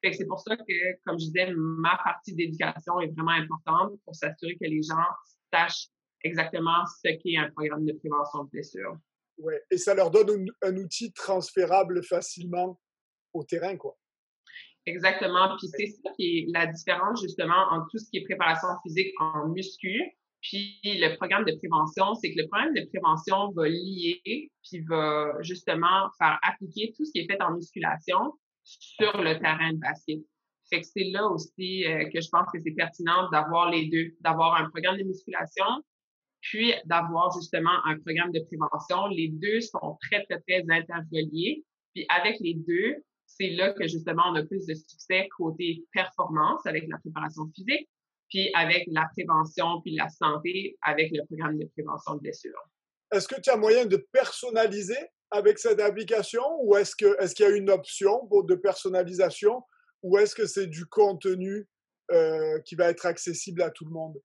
Fait que c'est pour ça que, comme je disais, ma partie d'éducation est vraiment importante pour s'assurer que les gens sachent exactement ce qu'est un programme de prévention de blessure. Ouais. Et ça leur donne un, outil transférable facilement au terrain, quoi. Exactement. Puis c'est ça qui est la différence justement entre tout ce qui est préparation physique en muscu, puis le programme de prévention, c'est que le programme de prévention va lier, puis va justement faire appliquer tout ce qui est fait en musculation sur le terrain de basket. Fait que c'est là aussi euh, que je pense que c'est pertinent d'avoir les deux, d'avoir un programme de musculation, puis d'avoir justement un programme de prévention. Les deux sont très, très, très interreliés. Puis avec les deux, c'est là que justement on a plus de succès côté performance avec la préparation physique, puis avec la prévention, puis la santé avec le programme de prévention de blessures. Est-ce que tu as moyen de personnaliser avec cette application ou est-ce qu'il est qu'il y a une option pour de personnalisation ou est-ce que c'est du contenu euh, qui va être accessible à tout le monde?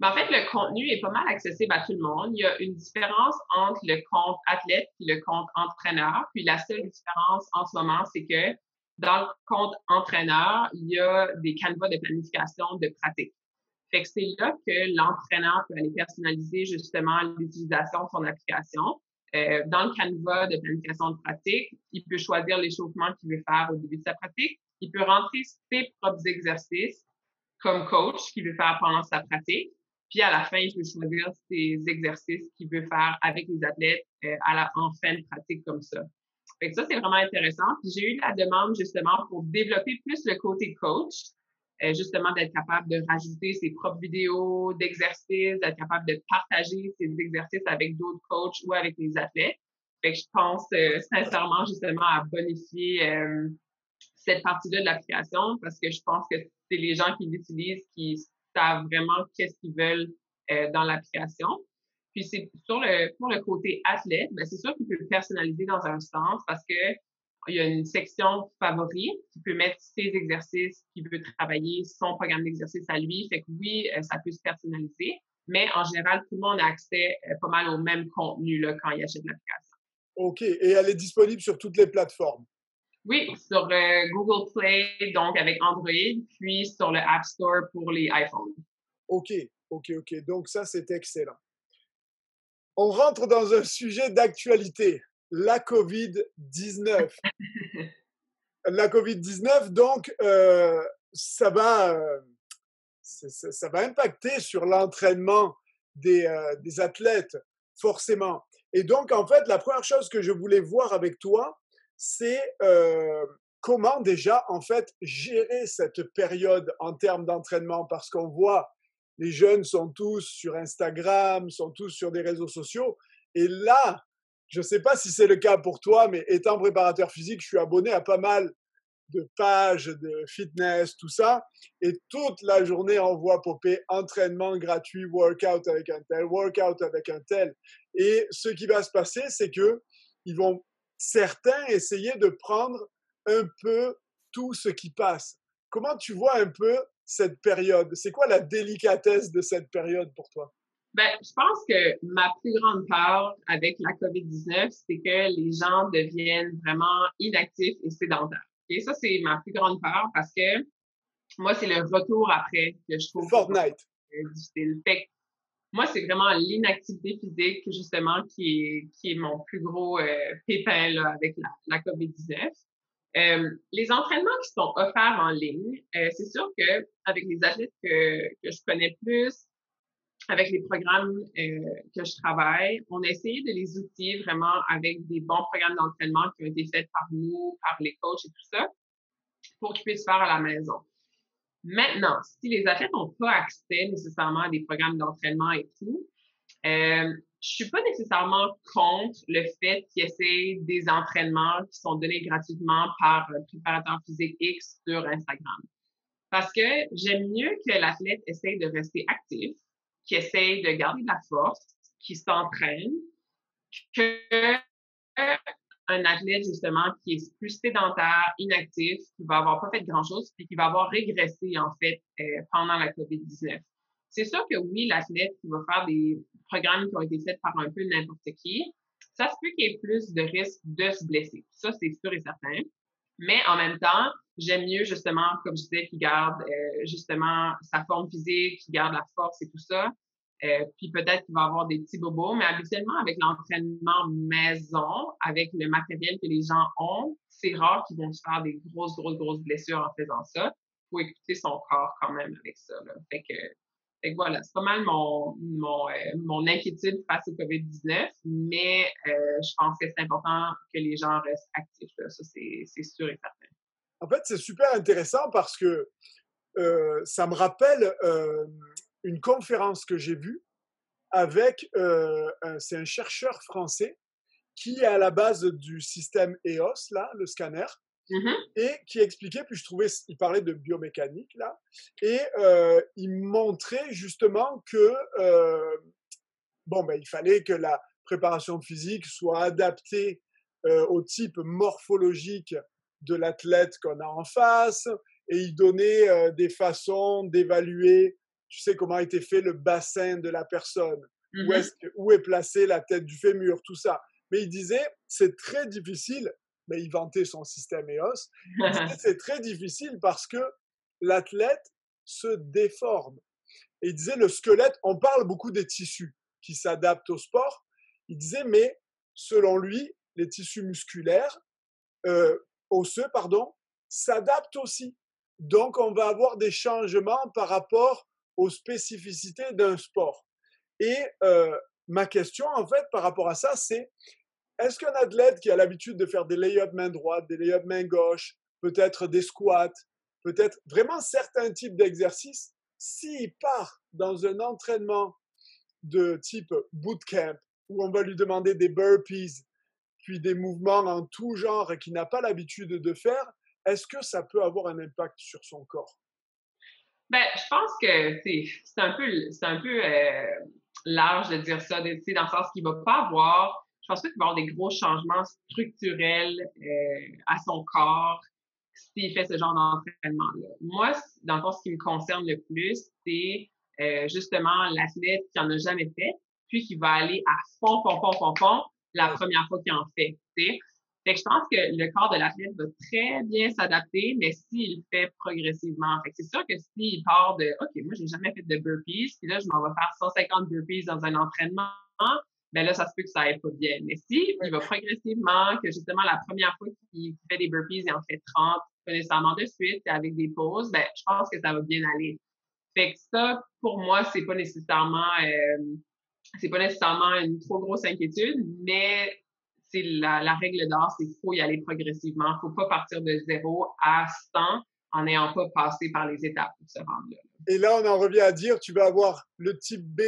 Ben, en fait, le contenu est pas mal accessible à tout le monde. Il y a une différence entre le compte athlète et le compte entraîneur. Puis la seule différence en ce moment, c'est que dans le compte entraîneur, il y a des canevas de planification de pratique. Fait que c'est là que l'entraîneur peut aller personnaliser justement l'utilisation de son application. Euh, dans le canevas de planification de pratique, il peut choisir l'échauffement qu'il veut faire au début de sa pratique. Il peut rentrer ses propres exercices comme coach qu'il veut faire pendant sa pratique. Puis à la fin, il peut choisir ses exercices qu'il veut faire avec les athlètes euh, à la, en fin de pratique comme ça. Fait que ça, c'est vraiment intéressant. Puis j'ai eu la demande justement pour développer plus le côté coach, euh, justement d'être capable de rajouter ses propres vidéos d'exercices, d'être capable de partager ses exercices avec d'autres coachs ou avec les athlètes. Fait que je pense euh, sincèrement justement à bonifier cette partie-là de l'application parce que je pense que c'est les gens qui l'utilisent qui savent vraiment qu'est-ce qu'ils veulent euh, dans l'application. Puis c'est sur le pour le côté athlète, ben c'est sûr qu'il peut personnaliser dans un sens parce que il y a une section favori qui peut mettre ses exercices, qui veut travailler son programme d'exercice à lui. Fait que oui, euh, ça peut se personnaliser, mais en général, tout le monde a accès euh, pas mal au même contenu là, quand il achète l'application. OK. Et elle est disponible sur toutes les plateformes? Oui, sur euh, Google Play, donc avec Android, puis sur le App Store pour les iPhones. OK, OK, OK. Donc ça, c'est excellent. On rentre dans un sujet d'actualité, la COVID-19. la COVID-19, donc, euh, ça, va, euh, ça, va impacter sur l'entraînement des, des athlètes, forcément. Et donc, en fait, la première chose que je voulais voir avec toi, c'est comment déjà, en fait, gérer cette période en termes d'entraînement, parce qu'on voit, les jeunes sont tous sur Instagram, sont tous sur des réseaux sociaux, et là, je ne sais pas si c'est le cas pour toi, mais étant préparateur physique, je suis abonné à pas mal de pages de fitness, tout ça, et toute la journée, on voit popper entraînement gratuit, workout avec un tel, workout avec un tel. Et ce qui va se passer, c'est que ils vont certains essayaient de prendre un peu tout ce qui passe. Comment tu vois un peu cette période? C'est quoi la délicatesse de cette période pour toi? Ben, je pense que ma plus grande peur avec la COVID-19, c'est que les gens deviennent vraiment inactifs et sédentaires. Et ça, c'est ma plus grande peur parce que moi, c'est le retour après que je trouve Fortnite. difficile. Fait moi, c'est vraiment l'inactivité physique, justement, qui est, qui est mon plus gros euh, pépin là, avec la, la COVID-19. Euh, les entraînements qui sont offerts en ligne, euh, c'est sûr que avec les athlètes que, que je connais plus, avec les programmes euh, que je travaille, on a essayé de les outiller vraiment avec des bons programmes d'entraînement qui ont été faits par nous, par les coachs et tout ça, pour qu'ils puissent faire à la maison. Maintenant, si les athlètes n'ont pas accès nécessairement à des programmes d'entraînement et tout, euh, je suis pas nécessairement contre le fait qu'ils essaient des entraînements qui sont donnés gratuitement par un préparateur physique X sur Instagram. Parce que j'aime mieux que l'athlète essaye de rester actif, qu'il essaye de garder de la force, qu'il s'entraîne, que un athlète justement qui est plus sédentaire, inactif, qui va avoir pas fait grand-chose, puis qui va avoir régressé en fait euh, pendant la COVID-19. C'est sûr que oui, l'athlète qui va faire des programmes qui ont été faits par un peu n'importe qui, ça se peut qu'il y ait plus de risques de se blesser. Ça, c'est sûr et certain. Mais en même temps, j'aime mieux justement, comme je disais, qu'il garde euh, justement sa forme physique, qu'il garde la force et tout ça, Euh, puis peut-être qu'il va avoir des petits bobos, mais habituellement, avec l'entraînement maison, avec le matériel que les gens ont, c'est rare qu'ils vont se faire des grosses, grosses, grosses blessures en faisant ça. Il faut écouter son corps quand même avec ça. Là. Fait que, fait que voilà, c'est pas mal mon, mon, euh, mon inquiétude face au COVID-19, mais euh, je pense que c'est important que les gens restent actifs. Là. Ça, c'est sûr et certain. En fait, c'est super intéressant parce que euh, ça me rappelle euh, une conférence que j'ai vue avec, euh, c'est un chercheur français qui est à la base du système EOS, là, le scanner, mm-hmm. et qui expliquait, puis je trouvais, il parlait de biomécanique, là, et il montrait justement que, bon, ben, il fallait que la préparation physique soit adaptée au type morphologique de l'athlète qu'on a en face, et il donnait euh, des façons d'évaluer, tu sais, comment a été fait le bassin de la personne, où, est où est placée la tête du fémur, tout ça. Mais il disait, c'est très difficile, mais il vantait son système EOS, c'est très difficile parce que l'athlète se déforme. Et il disait, le squelette, on parle beaucoup des tissus qui s'adaptent au sport. Il disait, mais selon lui, les tissus musculaires, euh, osseux, pardon, s'adaptent aussi. Donc, on va avoir des changements par rapport aux spécificités d'un sport. Et euh, ma question, en fait, par rapport à ça, c'est est-ce qu'un athlète qui a l'habitude de faire des lay-ups main droite, des lay-ups main gauche, peut-être des squats, peut-être vraiment certains types d'exercices, s'il part dans un entraînement de type bootcamp, où on va lui demander des burpees, puis des mouvements en tout genre qu'il n'a pas l'habitude de faire, est-ce que ça peut avoir un impact sur son corps? Ben, je pense que c'est un peu, un peu euh, large de dire ça, de, dans le sens qu'il va pas avoir, je pense pas qu'il va avoir des gros changements structurels euh, à son corps s'il fait ce genre d'entraînement-là. Moi, dans le fond, ce qui me concerne le plus, c'est euh, justement l'athlète qui en a jamais fait, puis qui va aller à fond, fond, fond, fond, fond la première fois qu'il en fait. Fait que je pense que le corps de l'athlète va très bien s'adapter, mais s'il fait progressivement. Fait c'est sûr que s'il part de OK, moi j'ai jamais fait de burpees, puis là je m'en vais faire 150 burpees dans un entraînement, ben là ça se peut que ça aille pas bien. Mais si il va progressivement, que justement la première fois qu'il fait des burpees, il en fait 30, pas nécessairement de suite, avec des pauses, ben je pense que ça va bien aller. Fait que ça, pour moi, c'est pas nécessairement euh, c'est pas nécessairement une trop grosse inquiétude, mais c'est la, règle d'or, c'est qu'il faut y aller progressivement. Il faut pas partir de zéro à 100 en n'ayant pas passé par les étapes pour se rendre là. Et là, on en revient à dire, tu vas avoir le type B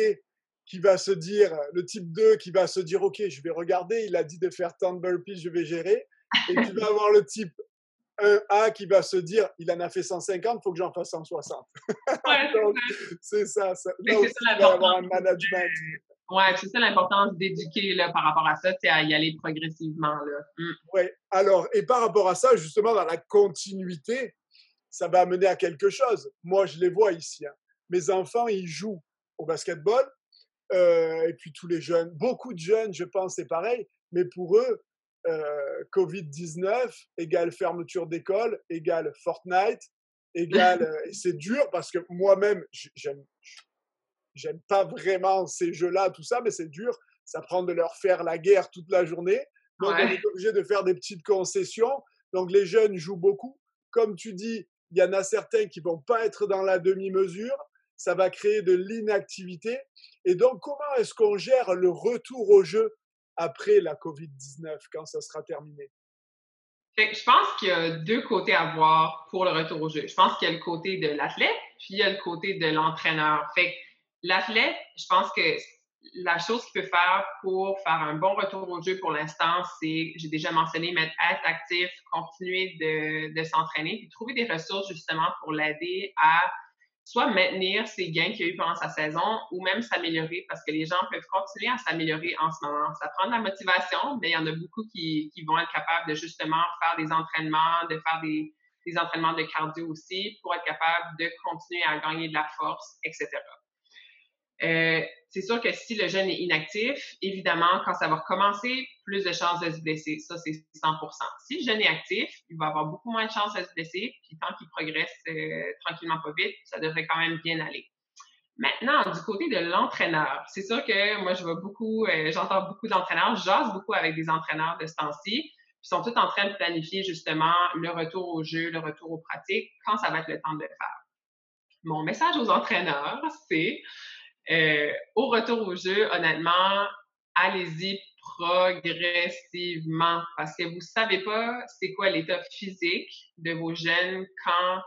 qui va se dire, le type 2 qui va se dire, OK, je vais regarder, il a dit de faire tant de burpees, je vais gérer. Et tu vas avoir le type 1A qui va se dire, il en a fait 150, il faut que j'en fasse 160. Ouais, c'est ça. ça. Là aussi, tu avoir un management. Ouais, c'est ça l'importance d'éduquer par rapport à ça, à y aller progressivement. Mm. Oui, alors, et par rapport à ça, justement, dans la continuité, ça va amener à quelque chose. Moi, je les vois ici. Hein. Mes enfants, ils jouent au basketball. Euh, et puis tous les jeunes, beaucoup de jeunes, je pense, c'est pareil. Mais pour eux, euh, Covid-19 égale fermeture d'école, égale Fortnite, égale. C'est dur parce que moi-même, j'aime j'aime pas vraiment ces jeux-là, tout ça, mais c'est dur. Ça prend de leur faire la guerre toute la journée. Donc, on est obligé de faire des petites concessions. Donc, les jeunes jouent beaucoup. Comme tu dis, il y en a certains qui vont pas être dans la demi-mesure. Ça va créer de l'inactivité. Et donc, comment est-ce qu'on gère le retour au jeu après la COVID-19, quand ça sera terminé? je pense qu'il y a deux côtés à voir pour le retour au jeu. Je pense qu'il y a le côté de l'athlète, puis il y a le côté de l'entraîneur. Fait L'athlète, je pense que la chose qu'il peut faire pour faire un bon retour au jeu pour l'instant, c'est, j'ai déjà mentionné, mettre, être actif, continuer de, s'entraîner, puis trouver des ressources justement pour l'aider à soit maintenir ses gains qu'il a eu pendant sa saison ou même s'améliorer parce que les gens peuvent continuer à s'améliorer en ce moment. Ça prend de la motivation, mais il y en a beaucoup qui, qui vont être capables de justement faire des entraînements, de faire des, des entraînements de cardio aussi pour être capable de continuer à gagner de la force, etc. Euh, c'est sûr que si le jeune est inactif, évidemment, quand ça va recommencer, plus de chances de se blesser. Ça, c'est 100% Si le jeune est actif, il va avoir beaucoup moins de chances de se blesser. Puis tant qu'il progresse euh, tranquillement pas vite, ça devrait quand même bien aller. Maintenant, du côté de l'entraîneur, c'est sûr que moi, je vois beaucoup, euh, j'entends beaucoup d'entraîneurs, j'ose beaucoup avec des entraîneurs de ce temps-ci, qui sont tous en train de planifier justement le retour au jeu, le retour aux pratiques, quand ça va être le temps de le faire. Mon message aux entraîneurs, c'est euh, au retour au jeu, honnêtement, allez-y progressivement parce que vous savez pas c'est quoi l'état physique de vos jeunes quand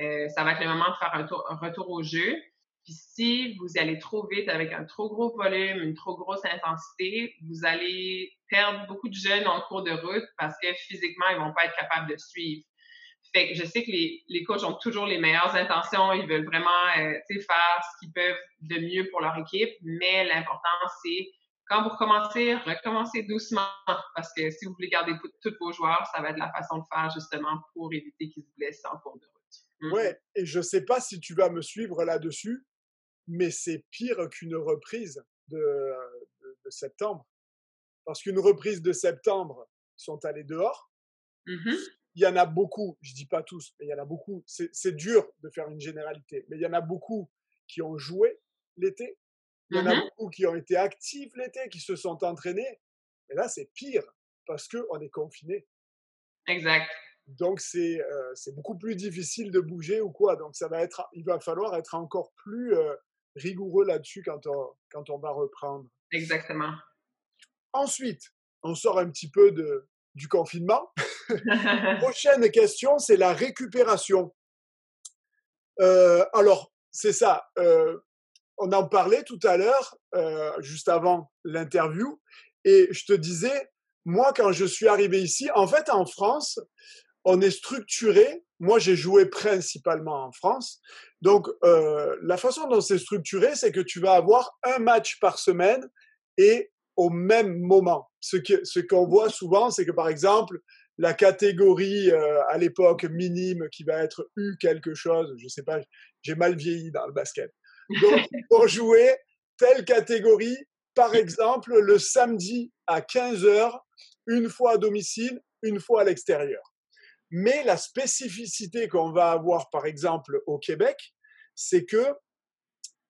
euh, ça va être le moment de faire un, retour au jeu. Puis si vous allez trop vite avec un trop gros volume, une trop grosse intensité, vous allez perdre beaucoup de jeunes en cours de route parce que physiquement, ils vont pas être capables de suivre. Fait que je sais que les, les coachs ont toujours les meilleures intentions, ils veulent vraiment euh, faire ce qu'ils peuvent de mieux pour leur équipe, mais l'important, c'est quand vous recommencez, recommencez doucement parce que si vous voulez garder tous vos joueurs, ça va être la façon de faire justement pour éviter qu'ils se blessent en cours de route. Mm-hmm. Ouais, et je ne sais pas si tu vas me suivre là-dessus, mais c'est pire qu'une reprise de, de, septembre. Parce qu'une reprise de septembre, ils sont allés dehors. Mm-hmm. Il y en a beaucoup, je dis pas tous, mais il y en a beaucoup. C'est dur de faire une généralité, mais il y en a beaucoup qui ont joué l'été. Il y en a Mm-hmm. beaucoup qui ont été actifs l'été, qui se sont entraînés. Et là, c'est pire parce qu'on est confiné. Exact. Donc, c'est euh, c'est beaucoup plus difficile de bouger ou quoi. Donc, ça va être, il va falloir être encore plus euh, rigoureux là-dessus quand on, quand on va reprendre. Exactement. Ensuite, on sort un petit peu de, du confinement. Prochaine question, c'est la récupération. Euh, alors, c'est ça. Euh, on en parlait tout à l'heure, euh, juste avant l'interview, et je te disais, moi, quand je suis arrivé ici, en fait, en France, on est structuré. Moi, j'ai joué principalement en France. Donc, la façon dont c'est structuré, c'est que tu vas avoir un match par semaine et au même moment. Ce qu'on ce qu'on voit souvent, c'est que par exemple, la catégorie euh, à l'époque minime qui va être U quelque chose, je sais pas, j'ai mal vieilli dans le basket. Donc, pour jouer telle catégorie, par exemple, le samedi à 15h, une fois à domicile, une fois à l'extérieur. Mais la spécificité qu'on va avoir, par exemple, au Québec, c'est que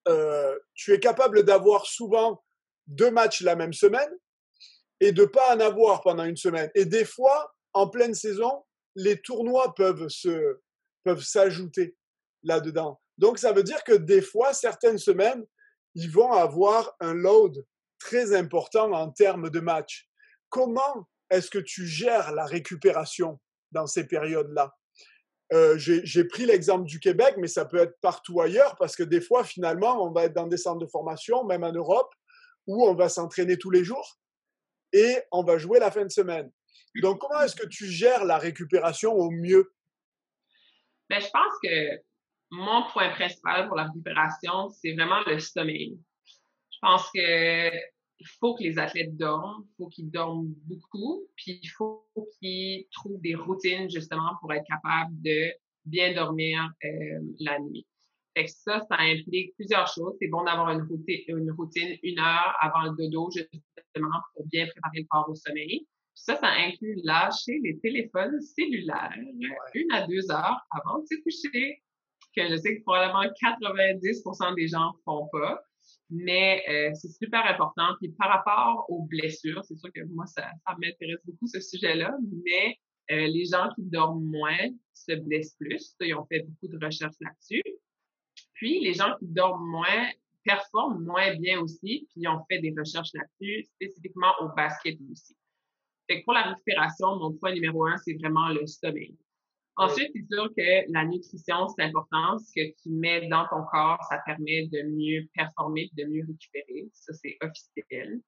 euh, tu es capable d'avoir souvent deux matchs la même semaine et de pas en avoir pendant une semaine. Et des fois, en pleine saison, les tournois peuvent se peuvent s'ajouter là-dedans. Donc ça veut dire que des fois, certaines semaines, ils vont avoir un load très important en termes de matchs. Comment est-ce que tu gères la récupération dans ces périodes-là? Euh, J'ai pris l'exemple du Québec, mais ça peut être partout ailleurs parce que des fois, finalement, on va être dans des centres de formation, même en Europe, où on va s'entraîner tous les jours et on va jouer la fin de semaine. Donc, comment est-ce que tu gères la récupération au mieux? Ben, Je pense que mon point principal pour la récupération, c'est vraiment le sommeil. Je pense que il faut que les athlètes dorment, il faut qu'ils dorment beaucoup, puis il faut qu'ils trouvent des routines justement pour être capables de bien dormir euh, la nuit. Fait que ça, ça implique plusieurs choses. C'est bon d'avoir une routine, une routine une heure avant le dodo justement pour bien préparer le corps au sommeil. Ça, ça inclut lâcher les téléphones cellulaires une à deux heures avant de se coucher, que je sais que probablement 90% des gens font pas. Mais euh, c'est super important. Puis par rapport aux blessures, c'est sûr que moi, ça, ça m'intéresse beaucoup ce sujet-là, mais euh, les gens qui dorment moins se blessent plus. Ils ont fait beaucoup de recherches là-dessus. Puis les gens qui dorment moins performent moins bien aussi, puis ont fait des recherches là-dessus, spécifiquement au basket aussi. Fait que pour la récupération, mon point numéro un, c'est vraiment le sommeil. Ensuite, c'est sûr que la nutrition, c'est important. Ce que tu mets dans ton corps, ça permet de mieux performer, de mieux récupérer. Ça, c'est officiel.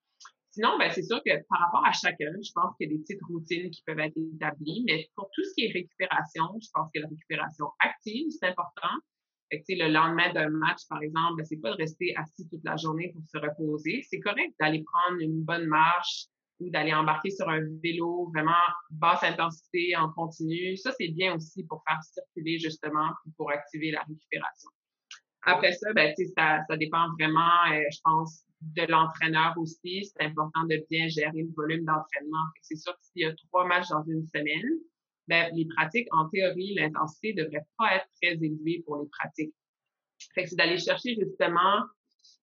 Sinon, ben, c'est sûr que par rapport à chacun, je pense qu'il y a des petites routines qui peuvent être établies. Mais pour tout ce qui est récupération, je pense que la récupération active, c'est important. Fait que, le lendemain d'un match, par exemple, ben, c'est pas de rester assis toute la journée pour se reposer. C'est correct d'aller prendre une bonne marche, ou d'aller embarquer sur un vélo vraiment basse intensité en continu. Ça, c'est bien aussi pour faire circuler justement pour activer la récupération. Après ça, ben, ça, ça dépend vraiment, euh, je pense, de l'entraîneur aussi. C'est important de bien gérer le volume d'entraînement. C'est sûr que y a trois matchs dans une semaine, ben, les pratiques, en théorie, l'intensité devrait pas être très élevée pour les pratiques. C'est d'aller chercher justement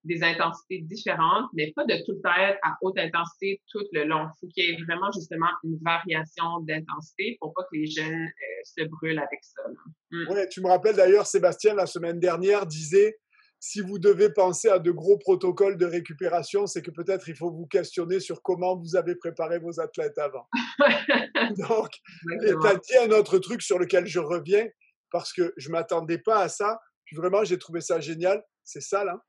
des intensités différentes, mais pas de tout être à haute intensité tout le long. Il faut qu'il y ait vraiment justement une variation d'intensité pour pas que les jeunes euh, se brûlent avec ça. Mm. Ouais, tu me rappelles d'ailleurs, Sébastien, la semaine dernière, disait si vous devez penser à de gros protocoles de récupération, c'est que peut-être il faut vous questionner sur comment vous avez préparé vos athlètes avant. Donc, tu as dit un autre truc sur lequel je reviens parce que je ne m'attendais pas à ça. Vraiment, j'ai trouvé ça génial. C'est ça, là.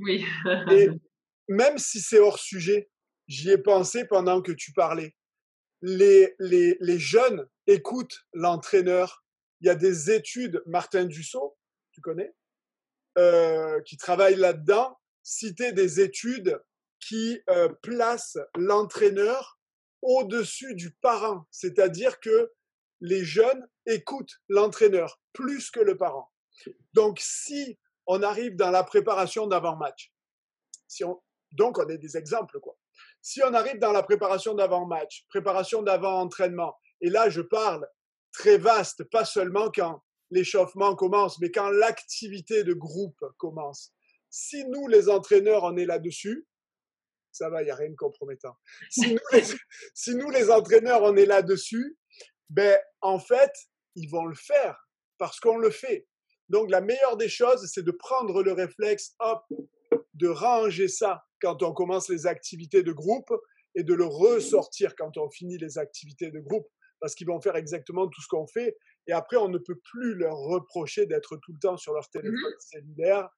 Oui. Et même si c'est hors sujet, j'y ai pensé pendant que tu parlais. Les, les, les jeunes écoutent l'entraîneur. Il y a des études, Martin Dussault, tu connais, euh, qui travaille là-dedans, citer des études qui euh, placent l'entraîneur au-dessus du parent. C'est-à-dire que les jeunes écoutent l'entraîneur plus que le parent. Donc, si on arrive dans la préparation d'avant-match. Si on, donc, on est des exemples, quoi. Si on arrive dans la préparation d'avant-match, préparation d'avant-entraînement, et là, je parle très vaste, pas seulement quand l'échauffement commence, mais quand l'activité de groupe commence. Si nous, les entraîneurs, on est là-dessus, ça va, il n'y a rien de compromettant. Si nous, les, si nous, les entraîneurs, on est là-dessus, ben, en fait, ils vont le faire parce qu'on le fait. Donc, la meilleure des choses, c'est de prendre le réflexe, hop, de ranger ça quand on commence les activités de groupe et de le ressortir quand on finit les activités de groupe parce qu'ils vont faire exactement tout ce qu'on fait. Et après, on ne peut plus leur reprocher d'être tout le temps sur leur téléphone mmh cellulaire.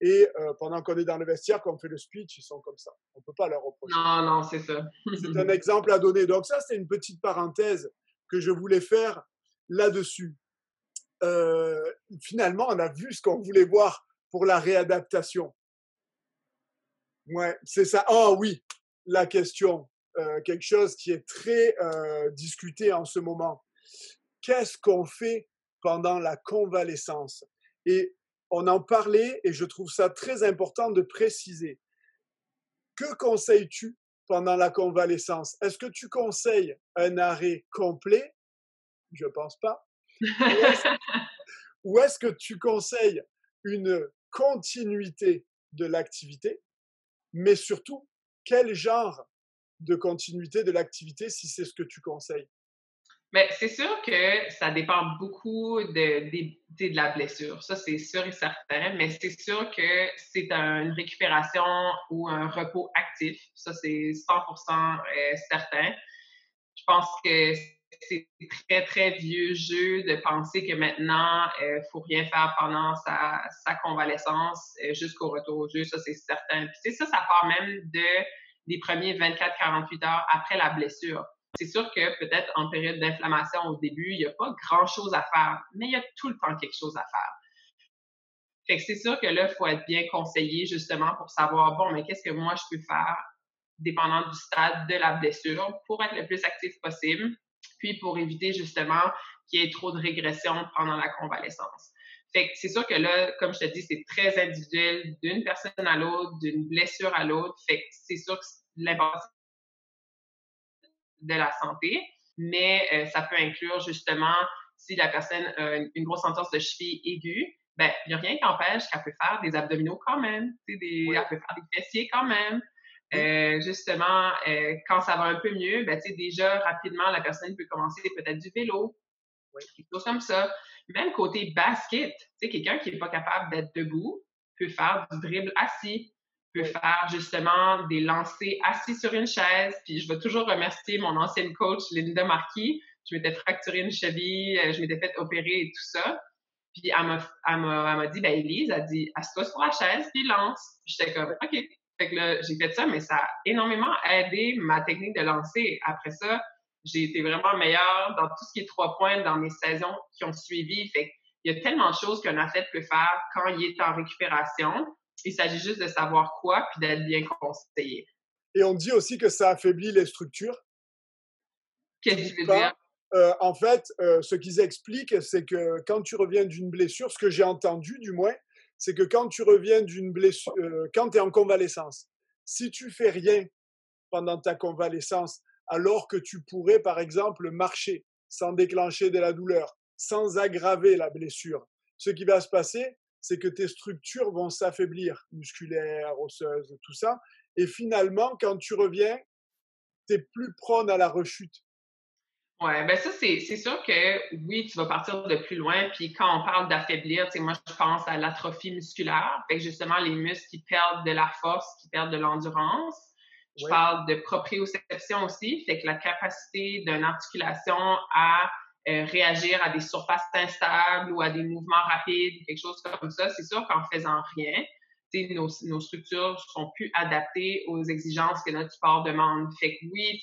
Et euh, pendant qu'on est dans le vestiaire, qu'on fait le speech, ils sont comme ça. On ne peut pas leur reprocher. Non, non, c'est ça. c'est un exemple à donner. Donc ça, c'est une petite parenthèse que je voulais faire là-dessus. Euh, finalement, on a vu ce qu'on voulait voir pour la réadaptation. Ouais, c'est ça. Oh oui, la question, euh, quelque chose qui est très discuté en ce moment. Qu'est-ce qu'on fait pendant la convalescence? Et on en parlait et je trouve ça très important de préciser. Que conseilles-tu pendant la convalescence? Est-ce que tu conseilles un arrêt complet? Je pense pas. Ou est-ce que tu conseilles une continuité de l'activité, mais surtout, quel genre de continuité de l'activité si c'est ce que tu conseilles? Mais c'est sûr que ça dépend beaucoup de, de, de la blessure. Ça, c'est sûr et certain. Mais c'est sûr que c'est une récupération ou un repos actif. Ça, c'est 100% euh, certain. Je pense que c'est très, très vieux jeu de penser que maintenant, il euh, faut rien faire pendant sa, sa convalescence euh, jusqu'au retour au jeu. Ça, c'est certain. Puis, ça, ça part même de, des premiers 24-48 heures après la blessure. C'est sûr que peut-être en période d'inflammation au début, il n'y a pas grand-chose à faire, mais il y a tout le temps quelque chose à faire. Fait que c'est sûr que là, il faut être bien conseillé justement pour savoir, bon, mais qu'est-ce que moi je peux faire dépendant du stade de la blessure pour être le plus actif possible, puis pour éviter justement qu'il y ait trop de régression pendant la convalescence. Fait que c'est sûr que là, comme je te dis, c'est très individuel d'une personne à l'autre, d'une blessure à l'autre. Fait que c'est sûr que l'important de la santé, mais euh, ça peut inclure justement si la personne a une, grosse sentence de cheville aiguë, ben il n'y a rien qui empêche qu'elle peut faire des abdominaux quand même, des, elle peut faire des fessiers quand même. Euh, justement, euh, quand ça va un peu mieux, ben, déjà rapidement, la personne peut commencer peut-être du vélo, oui. quelque chose comme ça. Même côté basket, quelqu'un qui n'est pas capable d'être debout peut faire du dribble assis, peut faire justement des lancers assis sur une chaise. Puis je vais toujours remercier mon ancienne coach, Linda Marquis. Je m'étais fracturé une cheville, euh, je m'étais fait opérer et tout ça. Puis elle m'a, dit, ben Elise, elle dit, assieds-toi sur la chaise, puis lance. J'étais comme, OK. Fait que là, j'ai fait ça, mais ça a énormément aidé ma technique de lancer. Après ça, j'ai été vraiment meilleure dans tout ce qui est trois points dans mes saisons qui ont suivi. Fait il y a tellement de choses qu'un athlète peut faire quand il est en récupération. Il s'agit juste de savoir quoi puis d'être bien conseillé. Et on dit aussi que ça affaiblit les structures. Qu'est-ce que tu veux dire? Euh, en fait, euh, ce qu'ils expliquent, c'est que quand tu reviens d'une blessure, ce que j'ai entendu du moins, c'est que quand tu reviens d'une blessure, euh, quand tu es en convalescence, si tu fais rien pendant ta convalescence, alors que tu pourrais, par exemple, marcher sans déclencher de la douleur, sans aggraver la blessure, ce qui va se passer, c'est que tes structures vont s'affaiblir, musculaires, osseuses, tout ça. Et finalement, quand tu reviens, tu es plus prône à la rechute. Ouais, ben ça, c'est, sûr que oui, tu vas partir de plus loin. Puis quand on parle d'affaiblir, moi, je pense à l'atrophie musculaire. Fait que justement, les muscles qui perdent de la force, qui perdent de l'endurance. Je parle de proprioception aussi. Fait que la capacité d'une articulation à euh, réagir à des surfaces instables ou à des mouvements rapides, quelque chose comme ça, c'est sûr qu'en faisant rien, nos, nos structures sont plus adaptées aux exigences que notre sport demande. Fait que oui,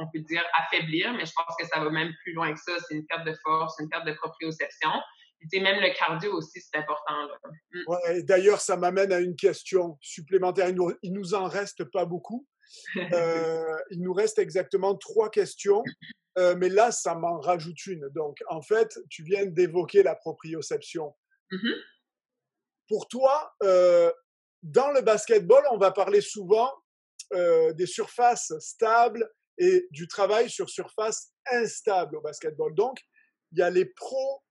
on peut dire affaiblir, mais je pense que ça va même plus loin que ça. C'est une perte de force, une perte de proprioception. Et même le cardio aussi, c'est important. Mm. D'ailleurs, ça m'amène à une question supplémentaire. Il nous, nous en reste pas beaucoup. Euh, il nous reste exactement trois questions. Euh, mais là, ça m'en rajoute une. Donc, en fait, tu viens d'évoquer la proprioception. Mmh Pour toi, euh, dans le basketball, on va parler souvent euh, des surfaces stables et du travail sur surface instable au basketball. Donc, il y a les pros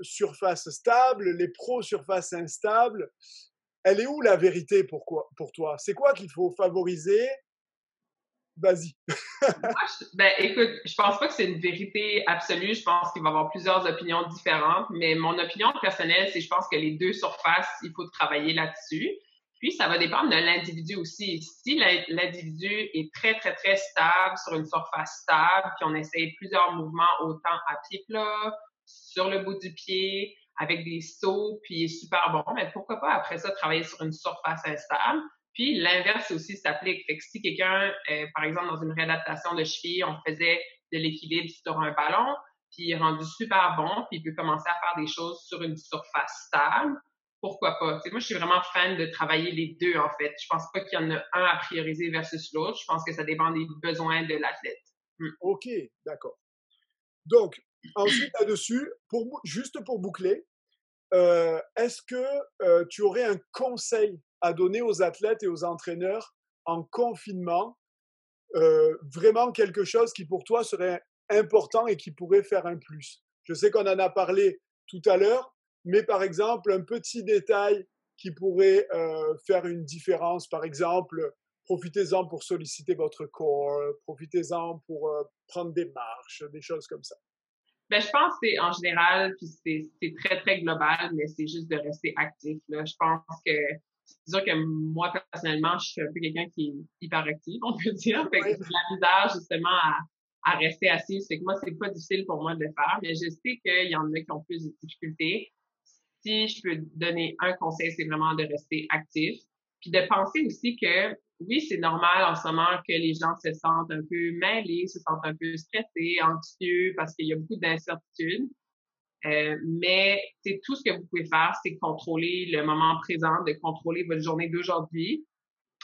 surfaces stables, les pros surfaces instables. Elle est où la vérité pour, pour toi? C'est quoi qu'il faut favoriser Vas-y. ben, écoute, je pense pas que c'est une vérité absolue. Je pense qu'il va y avoir plusieurs opinions différentes, mais mon opinion personnelle, c'est je pense que les deux surfaces, il faut travailler là-dessus. Puis, ça va dépendre de l'individu aussi. Si l'individu est très, très, très stable sur une surface stable, puis on essaye plusieurs mouvements autant à pied plat, sur le bout du pied, avec des sauts, puis il est super bon, mais pourquoi pas après ça travailler sur une surface instable? Puis l'inverse aussi s'applique. Fait que si quelqu'un, euh, par exemple, dans une réadaptation de cheville, on faisait de l'équilibre sur un ballon, puis il est rendu super bon, puis il peut commencer à faire des choses sur une surface stable, pourquoi pas? moi, je suis vraiment fan de travailler les deux, en fait. Je pense pas qu'il y en a un à prioriser versus l'autre. Je pense que ça dépend des besoins de l'athlète. Hmm. OK, d'accord. Donc, ensuite, là-dessus, pour, juste pour boucler, euh, est-ce que euh, tu aurais un conseil à donner aux athlètes et aux entraîneurs en confinement euh, Vraiment quelque chose qui pour toi serait important et qui pourrait faire un plus Je sais qu'on en a parlé tout à l'heure, mais par exemple, un petit détail qui pourrait faire une différence, par exemple, profitez-en pour solliciter votre corps, profitez-en pour prendre des marches, des choses comme ça. Ben, je pense que c'est en général, puis c'est très, très global, mais c'est juste de rester actif. Là. Je pense que c'est sûr que moi, personnellement, je suis un peu quelqu'un qui est hyper actif, on peut dire. Fait que la misère justement à, à rester assis. C'est que moi, c'est pas difficile pour moi de le faire, mais je sais qu'il y en a qui ont plus de difficultés. Si je peux donner un conseil, c'est vraiment de rester actif. Puis de penser aussi que oui, c'est normal en ce moment que les gens se sentent un peu mêlés, se sentent un peu stressés, anxieux, parce qu'il y a beaucoup d'incertitudes. Euh, mais c'est tout ce que vous pouvez faire, c'est contrôler le moment présent, de contrôler votre journée d'aujourd'hui.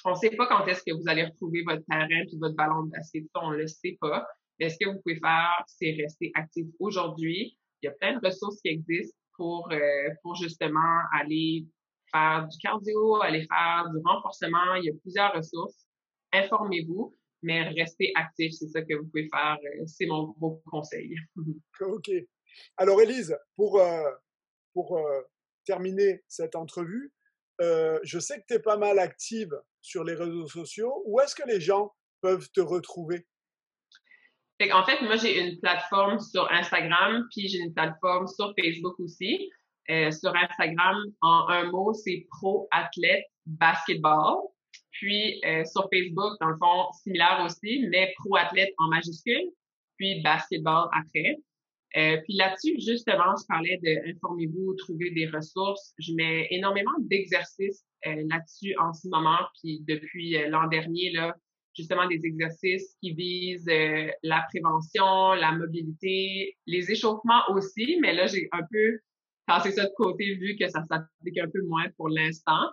On ne sait pas quand est-ce que vous allez retrouver votre terrain puis votre ballon de on ne le sait pas. Mais ce que vous pouvez faire, c'est rester actif aujourd'hui. Il y a plein de ressources qui existent pour, euh, pour justement aller faire du cardio, aller faire du renforcement. Il y a plusieurs ressources. Informez-vous, mais restez actif. C'est ça que vous pouvez faire. Euh, c'est mon gros conseil. OK. Alors, Elise, pour, euh, pour euh, terminer cette entrevue, je sais que tu es pas mal active sur les réseaux sociaux. Où est-ce que les gens peuvent te retrouver? En fait, moi, j'ai une plateforme sur Instagram, puis j'ai une plateforme sur Facebook aussi. Euh, sur Instagram, en un mot, c'est Pro Athlète Basketball. Puis euh, sur Facebook, dans le fond, similaire aussi, mais Pro Athlète en majuscule, puis Basketball après. Euh, puis là-dessus, justement, je parlais de informez-vous, trouver des ressources. Je mets énormément d'exercices là-dessus en ce moment, puis depuis l'an dernier, là, justement des exercices qui visent la prévention, la mobilité, les échauffements aussi, mais là, j'ai un peu c'est ça de côté vu que ça s'applique un peu moins pour l'instant.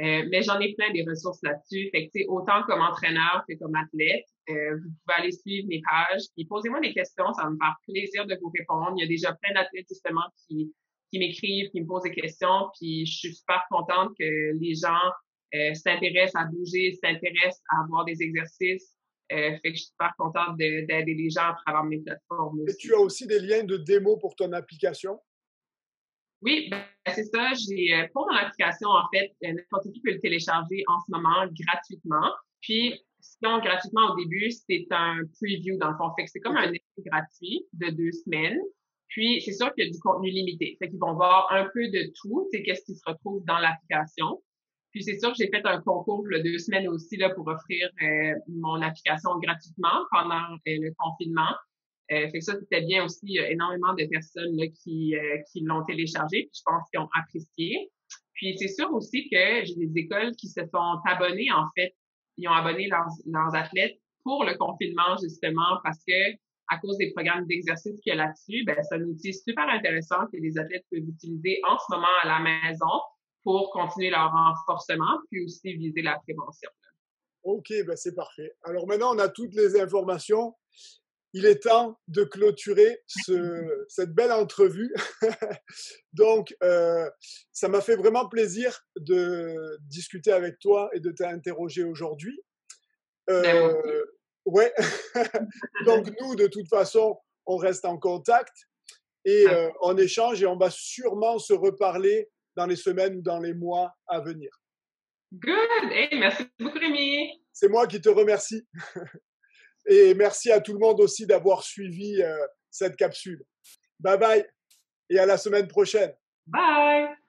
Euh, mais j'en ai plein des ressources là-dessus. Fait que, autant comme entraîneur que comme athlète, euh, vous pouvez aller suivre mes pages. Puis posez-moi des questions, ça va me faire plaisir de vous répondre. Il y a déjà plein d'athlètes justement qui, qui m'écrivent, qui me posent des questions. Puis je suis super contente que les gens euh, s'intéressent à bouger, s'intéressent à avoir des exercices. fait que je suis super contente d'aider les gens à travers mes plateformes. Et tu as aussi des liens de démo pour ton application? Oui, ben, c'est ça. J'ai pour mon application, en fait, n'importe qui peut le télécharger en ce moment gratuitement. Puis, sinon, gratuitement au début, c'est un preview dans le fond. Fait que c'est comme un essai gratuit de deux semaines. Puis, c'est sûr qu'il y a du contenu limité. Fait qu'ils vont voir un peu de tout, c'est qu'est-ce qui se retrouve dans l'application. Puis, c'est sûr que j'ai fait un concours de deux semaines aussi là pour offrir euh, mon application gratuitement pendant euh, le confinement. Euh, fait que ça, c'était bien aussi. Il y a énormément de personnes là, qui, euh, qui l'ont téléchargé. Puis, je pense qu'ils ont apprécié. Puis, c'est sûr aussi que j'ai des écoles qui se sont abonnées, en fait. Ils ont abonné leurs, leurs athlètes pour le confinement, justement, parce que à cause des programmes d'exercice qu'il y a là-dessus, ben, c'est un outil super intéressant que les athlètes peuvent utiliser en ce moment à la maison pour continuer leur renforcement, puis aussi viser la prévention. OK, ben c'est parfait. Alors maintenant, on a toutes les informations. Il est temps de clôturer ce, cette belle entrevue. Donc, euh, ça m'a fait vraiment plaisir de discuter avec toi et de t'interroger aujourd'hui. Ben, euh, Ouais. Donc nous, de toute façon, on reste en contact et Ah. euh, on échange et on va sûrement se reparler dans les semaines ou dans les mois à venir. Good! Hey, merci beaucoup, Rémi! C'est moi qui te remercie. Et merci à tout le monde aussi d'avoir suivi euh, cette capsule. Bye bye et à la semaine prochaine. Bye!